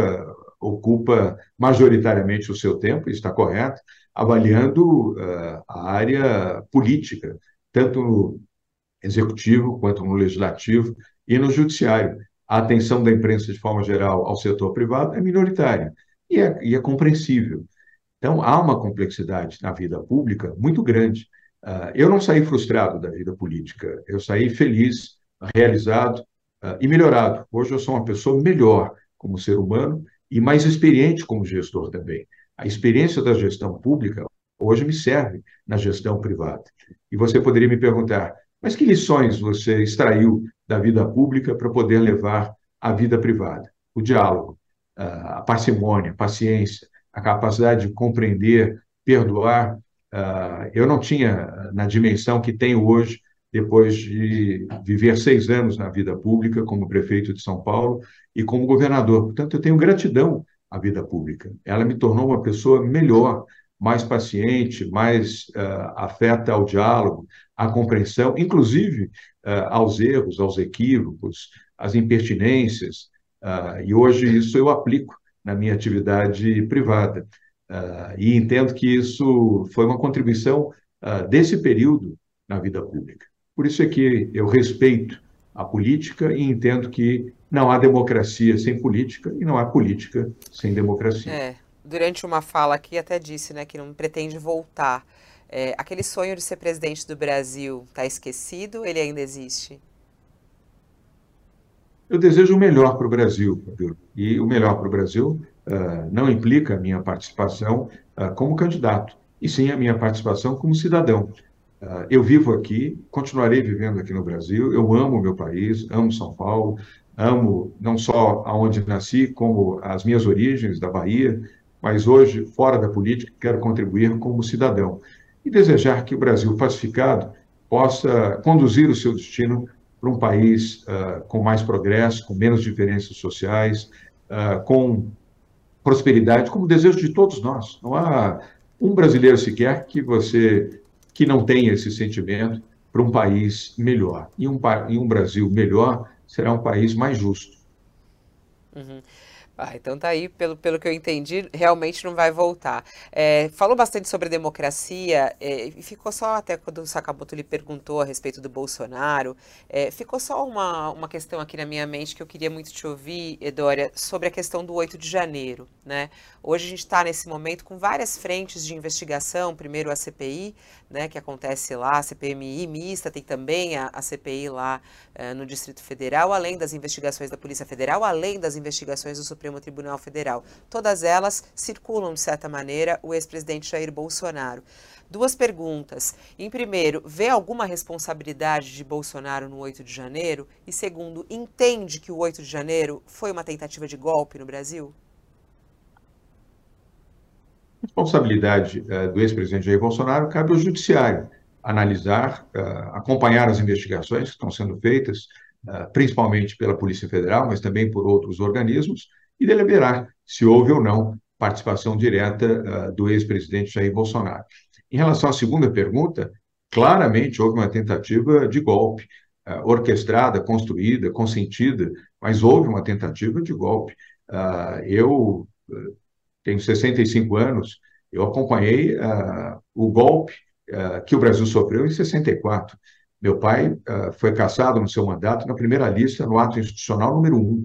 ocupa majoritariamente o seu tempo, está correto, avaliando uh, a área política, tanto no executivo quanto no legislativo e no judiciário. A atenção da imprensa, de forma geral, ao setor privado é minoritária e é, e é compreensível. Então, há uma complexidade na vida pública muito grande. Uh, eu não saí frustrado da vida política, eu saí feliz, realizado uh, e melhorado. Hoje eu sou uma pessoa melhor como ser humano e mais experiente como gestor também. A experiência da gestão pública hoje me serve na gestão privada. E você poderia me perguntar, mas que lições você extraiu da vida pública para poder levar à vida privada? O diálogo, a parcimônia, a paciência, a capacidade de compreender, perdoar. Eu não tinha na dimensão que tenho hoje, depois de viver seis anos na vida pública como prefeito de São Paulo e como governador. Portanto, eu tenho gratidão a vida pública. Ela me tornou uma pessoa melhor, mais paciente, mais uh, afeta ao diálogo, à compreensão, inclusive uh, aos erros, aos equívocos, às impertinências. Uh, e hoje isso eu aplico na minha atividade privada. e entendo que isso foi uma contribuição desse período na vida pública. Por isso é que eu respeito a política e entendo que não há democracia sem política e não há política sem democracia. É, durante uma fala aqui até disse né, que não pretende voltar. É, aquele sonho de ser presidente do Brasil está esquecido? Ele ainda existe? Eu desejo o melhor para o Brasil, e o melhor para o Brasil uh, não implica a minha participação uh, como candidato, e sim a minha participação como cidadão. Uh, eu vivo aqui, continuarei vivendo aqui no Brasil, eu amo o meu país, amo São Paulo, amo não só aonde nasci, como as minhas origens da Bahia, mas hoje, fora da política, quero contribuir como cidadão e desejar que o Brasil pacificado possa conduzir o seu destino para um país uh, com mais progresso, com menos diferenças sociais, uh, com prosperidade, como desejo de todos nós. Não há um brasileiro sequer que você que não tenha esse sentimento para um país melhor. E um, e um Brasil melhor será um país mais justo. Uhum. Ah, então tá aí, pelo, pelo que eu entendi, realmente não vai voltar. É, falou bastante sobre democracia, é, e ficou só, até quando o Sakamoto lhe perguntou a respeito do Bolsonaro, é, ficou só uma, uma questão aqui na minha mente que eu queria muito te ouvir, Edória, sobre a questão do 8 de janeiro. Né? Hoje a gente está nesse momento com várias frentes de investigação, primeiro a CPI, né, que acontece lá, a CPMI mista, tem também a, a CPI lá é, no Distrito Federal, além das investigações da Polícia Federal, além das investigações do Supremo Supremo Tribunal Federal. Todas elas circulam, de certa maneira, o ex-presidente Jair Bolsonaro. Duas perguntas. Em primeiro, vê alguma responsabilidade de Bolsonaro no 8 de janeiro? E segundo, entende que o 8 de janeiro foi uma tentativa de golpe no Brasil? Responsabilidade uh, do ex-presidente Jair Bolsonaro cabe ao judiciário analisar, uh, acompanhar as investigações que estão sendo feitas, uh, principalmente pela Polícia Federal, mas também por outros organismos, e deliberar se houve ou não participação direta uh, do ex-presidente Jair Bolsonaro. Em relação à segunda pergunta, claramente houve uma tentativa de golpe, uh, orquestrada, construída, consentida, mas houve uma tentativa de golpe. Uh, eu tenho 65 anos, eu acompanhei o golpe que o Brasil sofreu em 64. Meu pai uh, foi caçado no seu mandato na primeira lista, no ato institucional número um.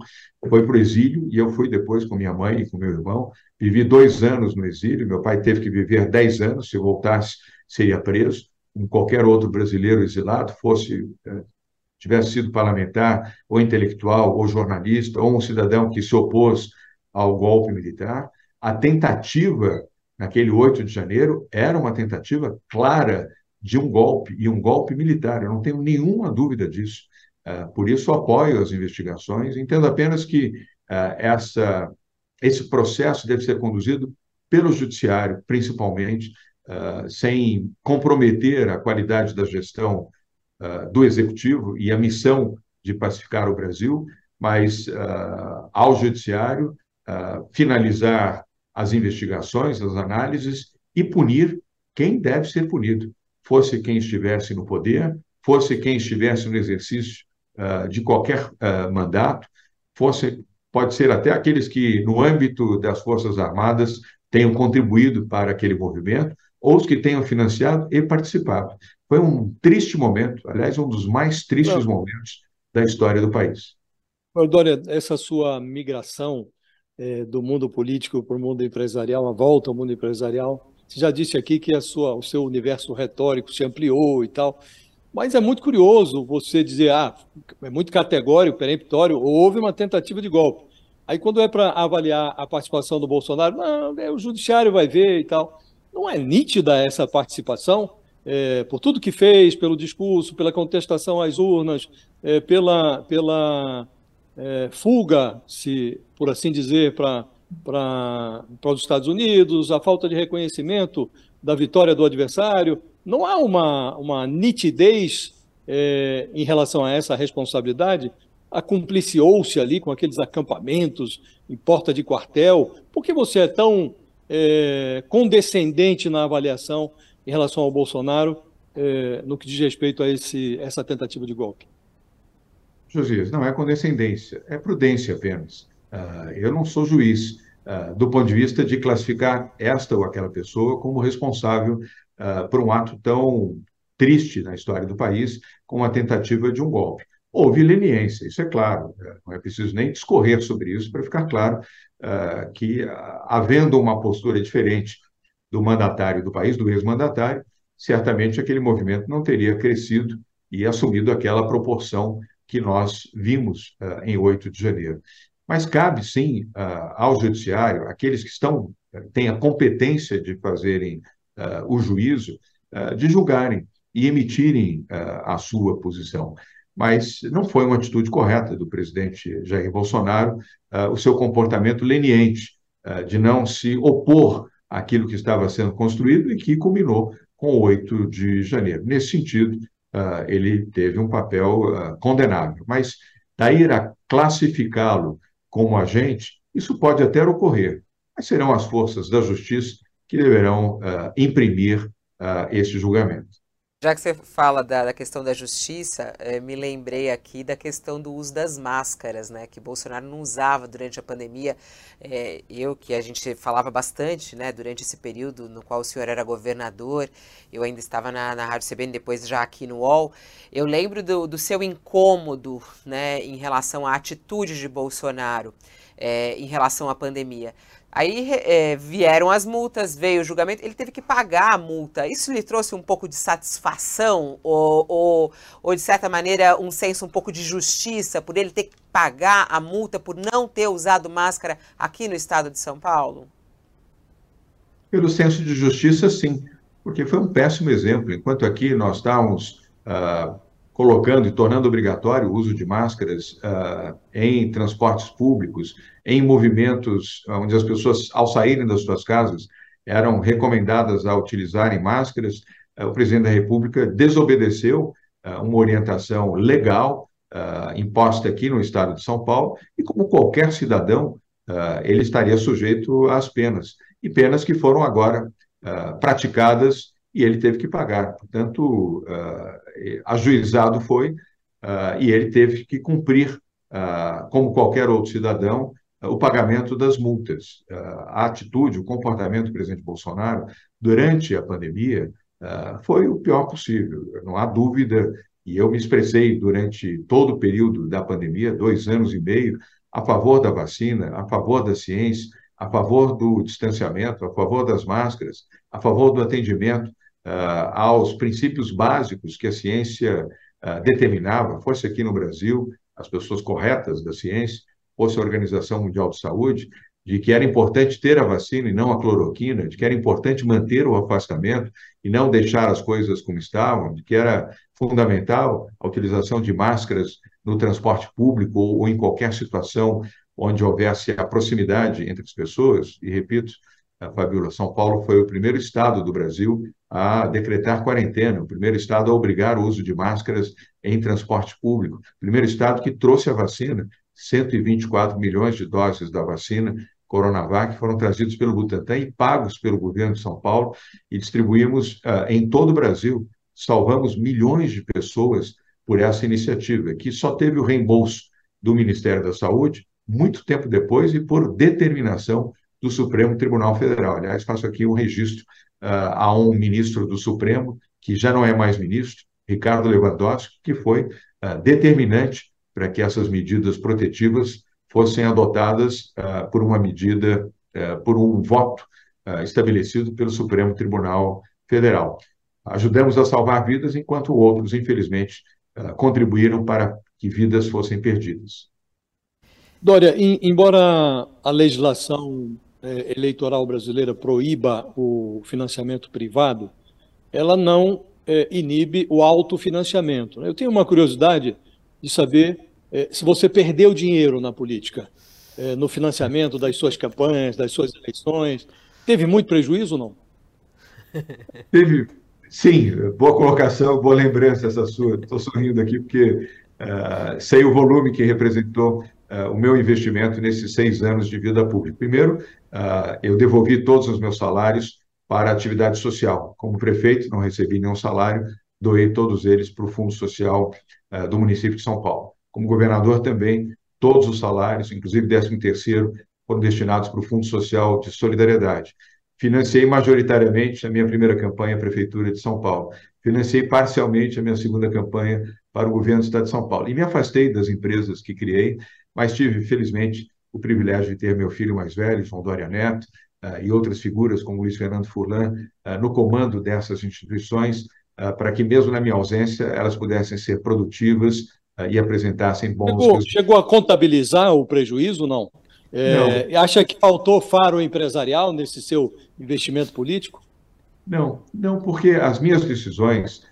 Foi para o exílio e eu fui depois com minha mãe e com meu irmão. Vivi dois anos no exílio. Meu pai teve que viver dez anos. Se voltasse, seria preso. Como qualquer outro brasileiro exilado, fosse uh, tivesse sido parlamentar, ou intelectual, ou jornalista, ou um cidadão que se opôs ao golpe militar. A tentativa, naquele 8 de janeiro, era uma tentativa clara de um golpe, e um golpe militar, eu não tenho nenhuma dúvida disso. Uh, por isso, apoio as investigações, entendo apenas que uh, essa, esse processo deve ser conduzido pelo Judiciário, principalmente, uh, sem comprometer a qualidade da gestão do Executivo e a missão de pacificar o Brasil, mas ao Judiciário finalizar as investigações, as análises e punir quem deve ser punido fosse quem estivesse no poder, fosse quem estivesse no exercício uh, de qualquer uh, mandato, fosse, pode ser até aqueles que, no âmbito das Forças Armadas, tenham contribuído para aquele movimento, ou os que tenham financiado e participado. Foi um triste momento, aliás, um dos mais tristes momentos da história do país. Dória, essa sua migração é, do mundo político para o mundo empresarial, a volta ao mundo empresarial, você já disse aqui que a sua, o seu universo retórico se ampliou e tal. Mas é muito curioso você dizer, ah, é muito categórico, peremptório, houve uma tentativa de golpe. Aí quando é para avaliar a participação do Bolsonaro, não, é, o judiciário vai ver e tal. Não é nítida essa participação? É, por tudo que fez, pelo discurso, pela contestação às urnas, é, pela, pela é, fuga, se por assim dizer, para para os Estados Unidos, a falta de reconhecimento da vitória do adversário. Não há uma, uma nitidez é, em relação a essa responsabilidade? Acumpliciou-se ali com aqueles acampamentos em porta de quartel? Por que você é tão é, condescendente na avaliação em relação ao Bolsonaro é, no que diz respeito a esse, essa tentativa de golpe? Josias, não é condescendência, é prudência apenas. Uh, eu não sou juiz uh, do ponto de vista de classificar esta ou aquela pessoa como responsável uh, por um ato tão triste na história do país como a tentativa de um golpe. Houve leniência, isso é claro, né? não é preciso nem discorrer sobre isso para ficar claro que, havendo uma postura diferente do mandatário do país, do ex-mandatário, certamente aquele movimento não teria crescido e assumido aquela proporção que nós vimos uh, em 8 de janeiro. Mas cabe, sim, uh, ao judiciário, aqueles que estão, têm a competência de fazerem uh, o juízo, uh, de julgarem e emitirem a sua posição. Mas não foi uma atitude correta do presidente Jair Bolsonaro, o seu comportamento leniente, de não se opor àquilo que estava sendo construído e que culminou com o 8 de janeiro. Nesse sentido, ele teve um papel condenável. Mas daí a classificá-lo como agente, isso pode até ocorrer, mas serão as forças da justiça que deverão uh, imprimir uh, esse julgamento. Já que você fala da, da questão da justiça, eh, me lembrei aqui da questão do uso das máscaras, né? Que Bolsonaro não usava durante a pandemia. Eh, eu, que a gente falava bastante, né? Durante esse período no qual o senhor era governador, eu ainda estava na, na Rádio CBN, depois já aqui no UOL. Eu lembro do, do seu incômodo, né? Em relação à atitude de Bolsonaro eh, em relação à pandemia. Aí é, vieram as multas, veio o julgamento, ele teve que pagar a multa. Isso lhe trouxe um pouco de satisfação ou, ou, ou, de certa maneira, um senso um pouco de justiça por ele ter que pagar a multa por não ter usado máscara aqui no estado de São Paulo? Pelo senso de justiça, sim, porque foi um péssimo exemplo. Enquanto aqui nós estávamos uh, colocando e tornando obrigatório o uso de máscaras uh, em transportes públicos, em movimentos onde as pessoas, ao saírem das suas casas, eram recomendadas a utilizarem máscaras, uh, o presidente da República desobedeceu uh, uma orientação legal imposta aqui no estado de São Paulo, e como qualquer cidadão, ele estaria sujeito às penas, e penas que foram agora praticadas e ele teve que pagar. Portanto, ajuizado foi e ele teve que cumprir, como qualquer outro cidadão, o pagamento das multas. a atitude, o comportamento do presidente Bolsonaro durante a pandemia foi o pior possível, não há dúvida. E eu me expressei durante todo o período da pandemia, dois anos e meio, a favor da vacina, a favor da ciência, a favor do distanciamento, a favor das máscaras, a favor do atendimento aos princípios básicos que a ciência determinava, fosse aqui no Brasil, as pessoas corretas da ciência, fosse a Organização Mundial de Saúde, de que era importante ter a vacina e não a cloroquina, de que era importante manter o afastamento e não deixar as coisas como estavam, de que era fundamental a utilização de máscaras no transporte público ou, em qualquer situação onde houvesse a proximidade entre as pessoas. E repito, a Fabíola, São Paulo foi o primeiro estado do Brasil a decretar quarentena, o primeiro estado a obrigar o uso de máscaras em transporte público, o primeiro estado que trouxe a vacina, 124 milhões de doses da vacina Coronavac foram trazidos pelo Butantan e pagos pelo governo de São Paulo e distribuímos uh, em todo o Brasil. Salvamos milhões de pessoas por essa iniciativa, que só teve o reembolso do Ministério da Saúde muito tempo depois e por determinação do Supremo Tribunal Federal. Aliás, faço aqui um registro uh, a um ministro do Supremo, que já não é mais ministro, Ricardo Lewandowski, que foi uh, determinante para que essas medidas protetivas fossem adotadas uh, por uma medida, por um voto estabelecido pelo Supremo Tribunal Federal. Ajudamos a salvar vidas, enquanto outros, infelizmente, contribuíram para que vidas fossem perdidas. Dória, em, embora a legislação é, eleitoral brasileira proíba o financiamento privado, ela não é, inibe o autofinanciamento. Eu tenho uma curiosidade de saber se você perdeu dinheiro na política, é, no financiamento das suas campanhas, das suas eleições. Teve muito prejuízo ou não? Teve, sim. Boa colocação, boa lembrança essa sua. Estou sorrindo aqui porque uh, sei o volume que representou uh, o meu investimento nesses seis anos de vida pública. Primeiro, uh, eu devolvi todos os meus salários para a atividade social. Como prefeito, não recebi nenhum salário, doei todos eles para o Fundo Social do município de São Paulo. Como governador também, todos os salários, inclusive 13 terceiro, foram destinados para o Fundo Social de Solidariedade. Financei majoritariamente a minha primeira campanha à Prefeitura de São Paulo. Financei parcialmente a minha segunda campanha para o governo do Estado de São Paulo. E me afastei das empresas que criei mas tive, felizmente, o privilégio de ter meu filho mais velho, João Dória Neto, uh, e outras figuras como Luiz Fernando Furlan uh, no comando dessas instituições, uh, para que, mesmo na minha ausência, elas pudessem ser produtivas e apresentassem bons chegou, resultados. Chegou a contabilizar o prejuízo, não? É, não? Acha que faltou faro empresarial nesse seu investimento político? Não, não, porque as minhas decisões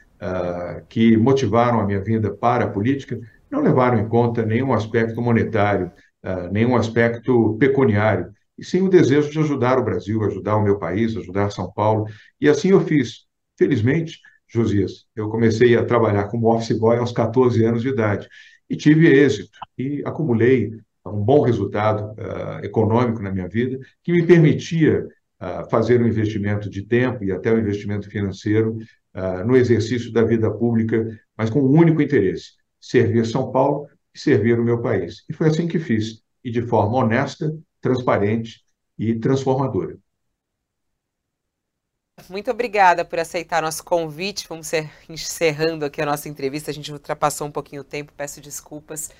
que motivaram a minha vinda para a política não levaram em conta nenhum aspecto monetário, uh, nenhum aspecto pecuniário, e sim o desejo de ajudar o Brasil, ajudar o meu país, ajudar São Paulo. E assim eu fiz. Felizmente, Josias, eu comecei a trabalhar como office boy aos 14 anos de idade e tive êxito e acumulei um bom resultado uh, econômico na minha vida que me permitia uh, fazer um investimento de tempo e até um investimento financeiro uh, no exercício da vida pública, mas com um único interesse: servir São Paulo e servir o meu país. E foi assim que fiz, e de forma honesta, transparente e transformadora. Muito obrigada por aceitar nosso convite. Vamos encerrando aqui a nossa entrevista. A gente ultrapassou um pouquinho o tempo, peço desculpas,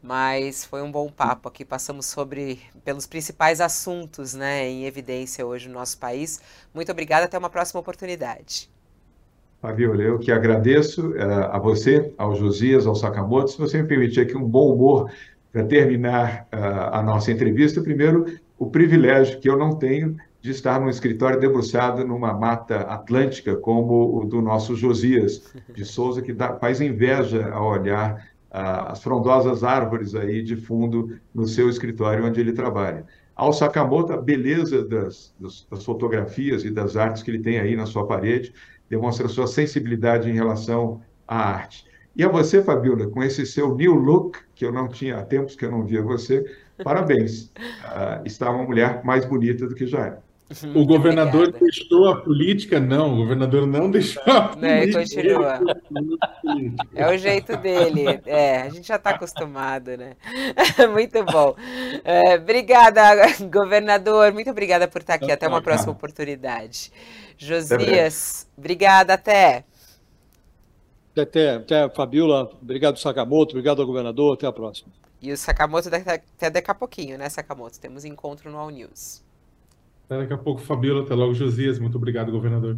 mas foi um bom papo aqui. Passamos sobre pelos principais assuntos, né, em evidência hoje no nosso país. Muito obrigada, até uma próxima oportunidade. Fabiola, eu que agradeço uh, a você, ao Josias, ao Sakamoto. Se você me permitir aqui um bom humor para terminar uh, a nossa entrevista, primeiro, o privilégio que eu não tenho de estar num escritório debruçado numa mata atlântica como o do nosso Josias de Souza, que dá, faz inveja ao olhar ah, as frondosas árvores aí de fundo no seu escritório onde ele trabalha. Ao Sakamoto, a beleza das, das, das fotografias e das artes que ele tem aí na sua parede demonstra sua sensibilidade em relação à arte. E a você, Fabiola, com esse seu new look, que eu não tinha há tempos que eu não via você, parabéns. Uh, está uma mulher mais bonita do que já era. O governador Obrigada. deixou a política? Não, o governador não deixou a política. continua. É o jeito dele. É, a gente já está acostumado, né? Muito bom. É, obrigada, governador. Muito obrigada por estar aqui. Até uma próxima oportunidade. Josias, obrigada. Até. Até, até, Fabiola. Obrigado, Sakamoto. Obrigado ao governador. Até a próxima. E o Sakamoto até daqui a pouquinho, né, Sakamoto? Temos encontro no All News. Até daqui a pouco, Fabíola. Até logo, Josias. Muito obrigado, governador.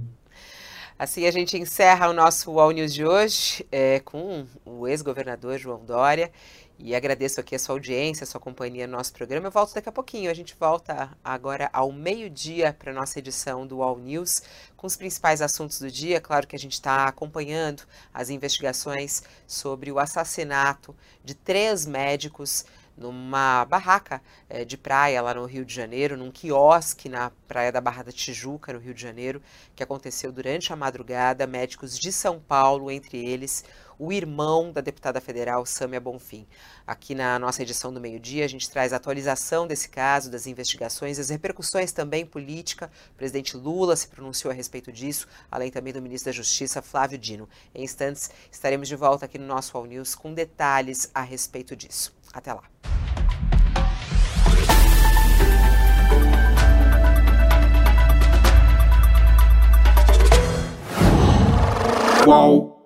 Assim a gente encerra o nosso All News de hoje é, com o ex-governador João Dória. E agradeço aqui a sua audiência, a sua companhia no nosso programa. Eu volto daqui a pouquinho. A gente volta agora ao meio-dia para a nossa edição do All News, com os principais assuntos do dia. Claro que a gente está acompanhando as investigações sobre o assassinato de três médicos numa barraca é, de praia lá no Rio de Janeiro, num quiosque na praia da Barra da Tijuca, no Rio de Janeiro, que aconteceu durante a madrugada. Médicos de São Paulo, entre eles o irmão da deputada federal Sâmia Bonfim. Aqui na nossa edição do meio-dia, a gente traz a atualização desse caso, das investigações, as repercussões também política. O presidente Lula se pronunciou a respeito disso, além também do ministro da Justiça, Flávio Dino. Em instantes, estaremos de volta aqui no nosso All News com detalhes a respeito disso. Até lá. Qual?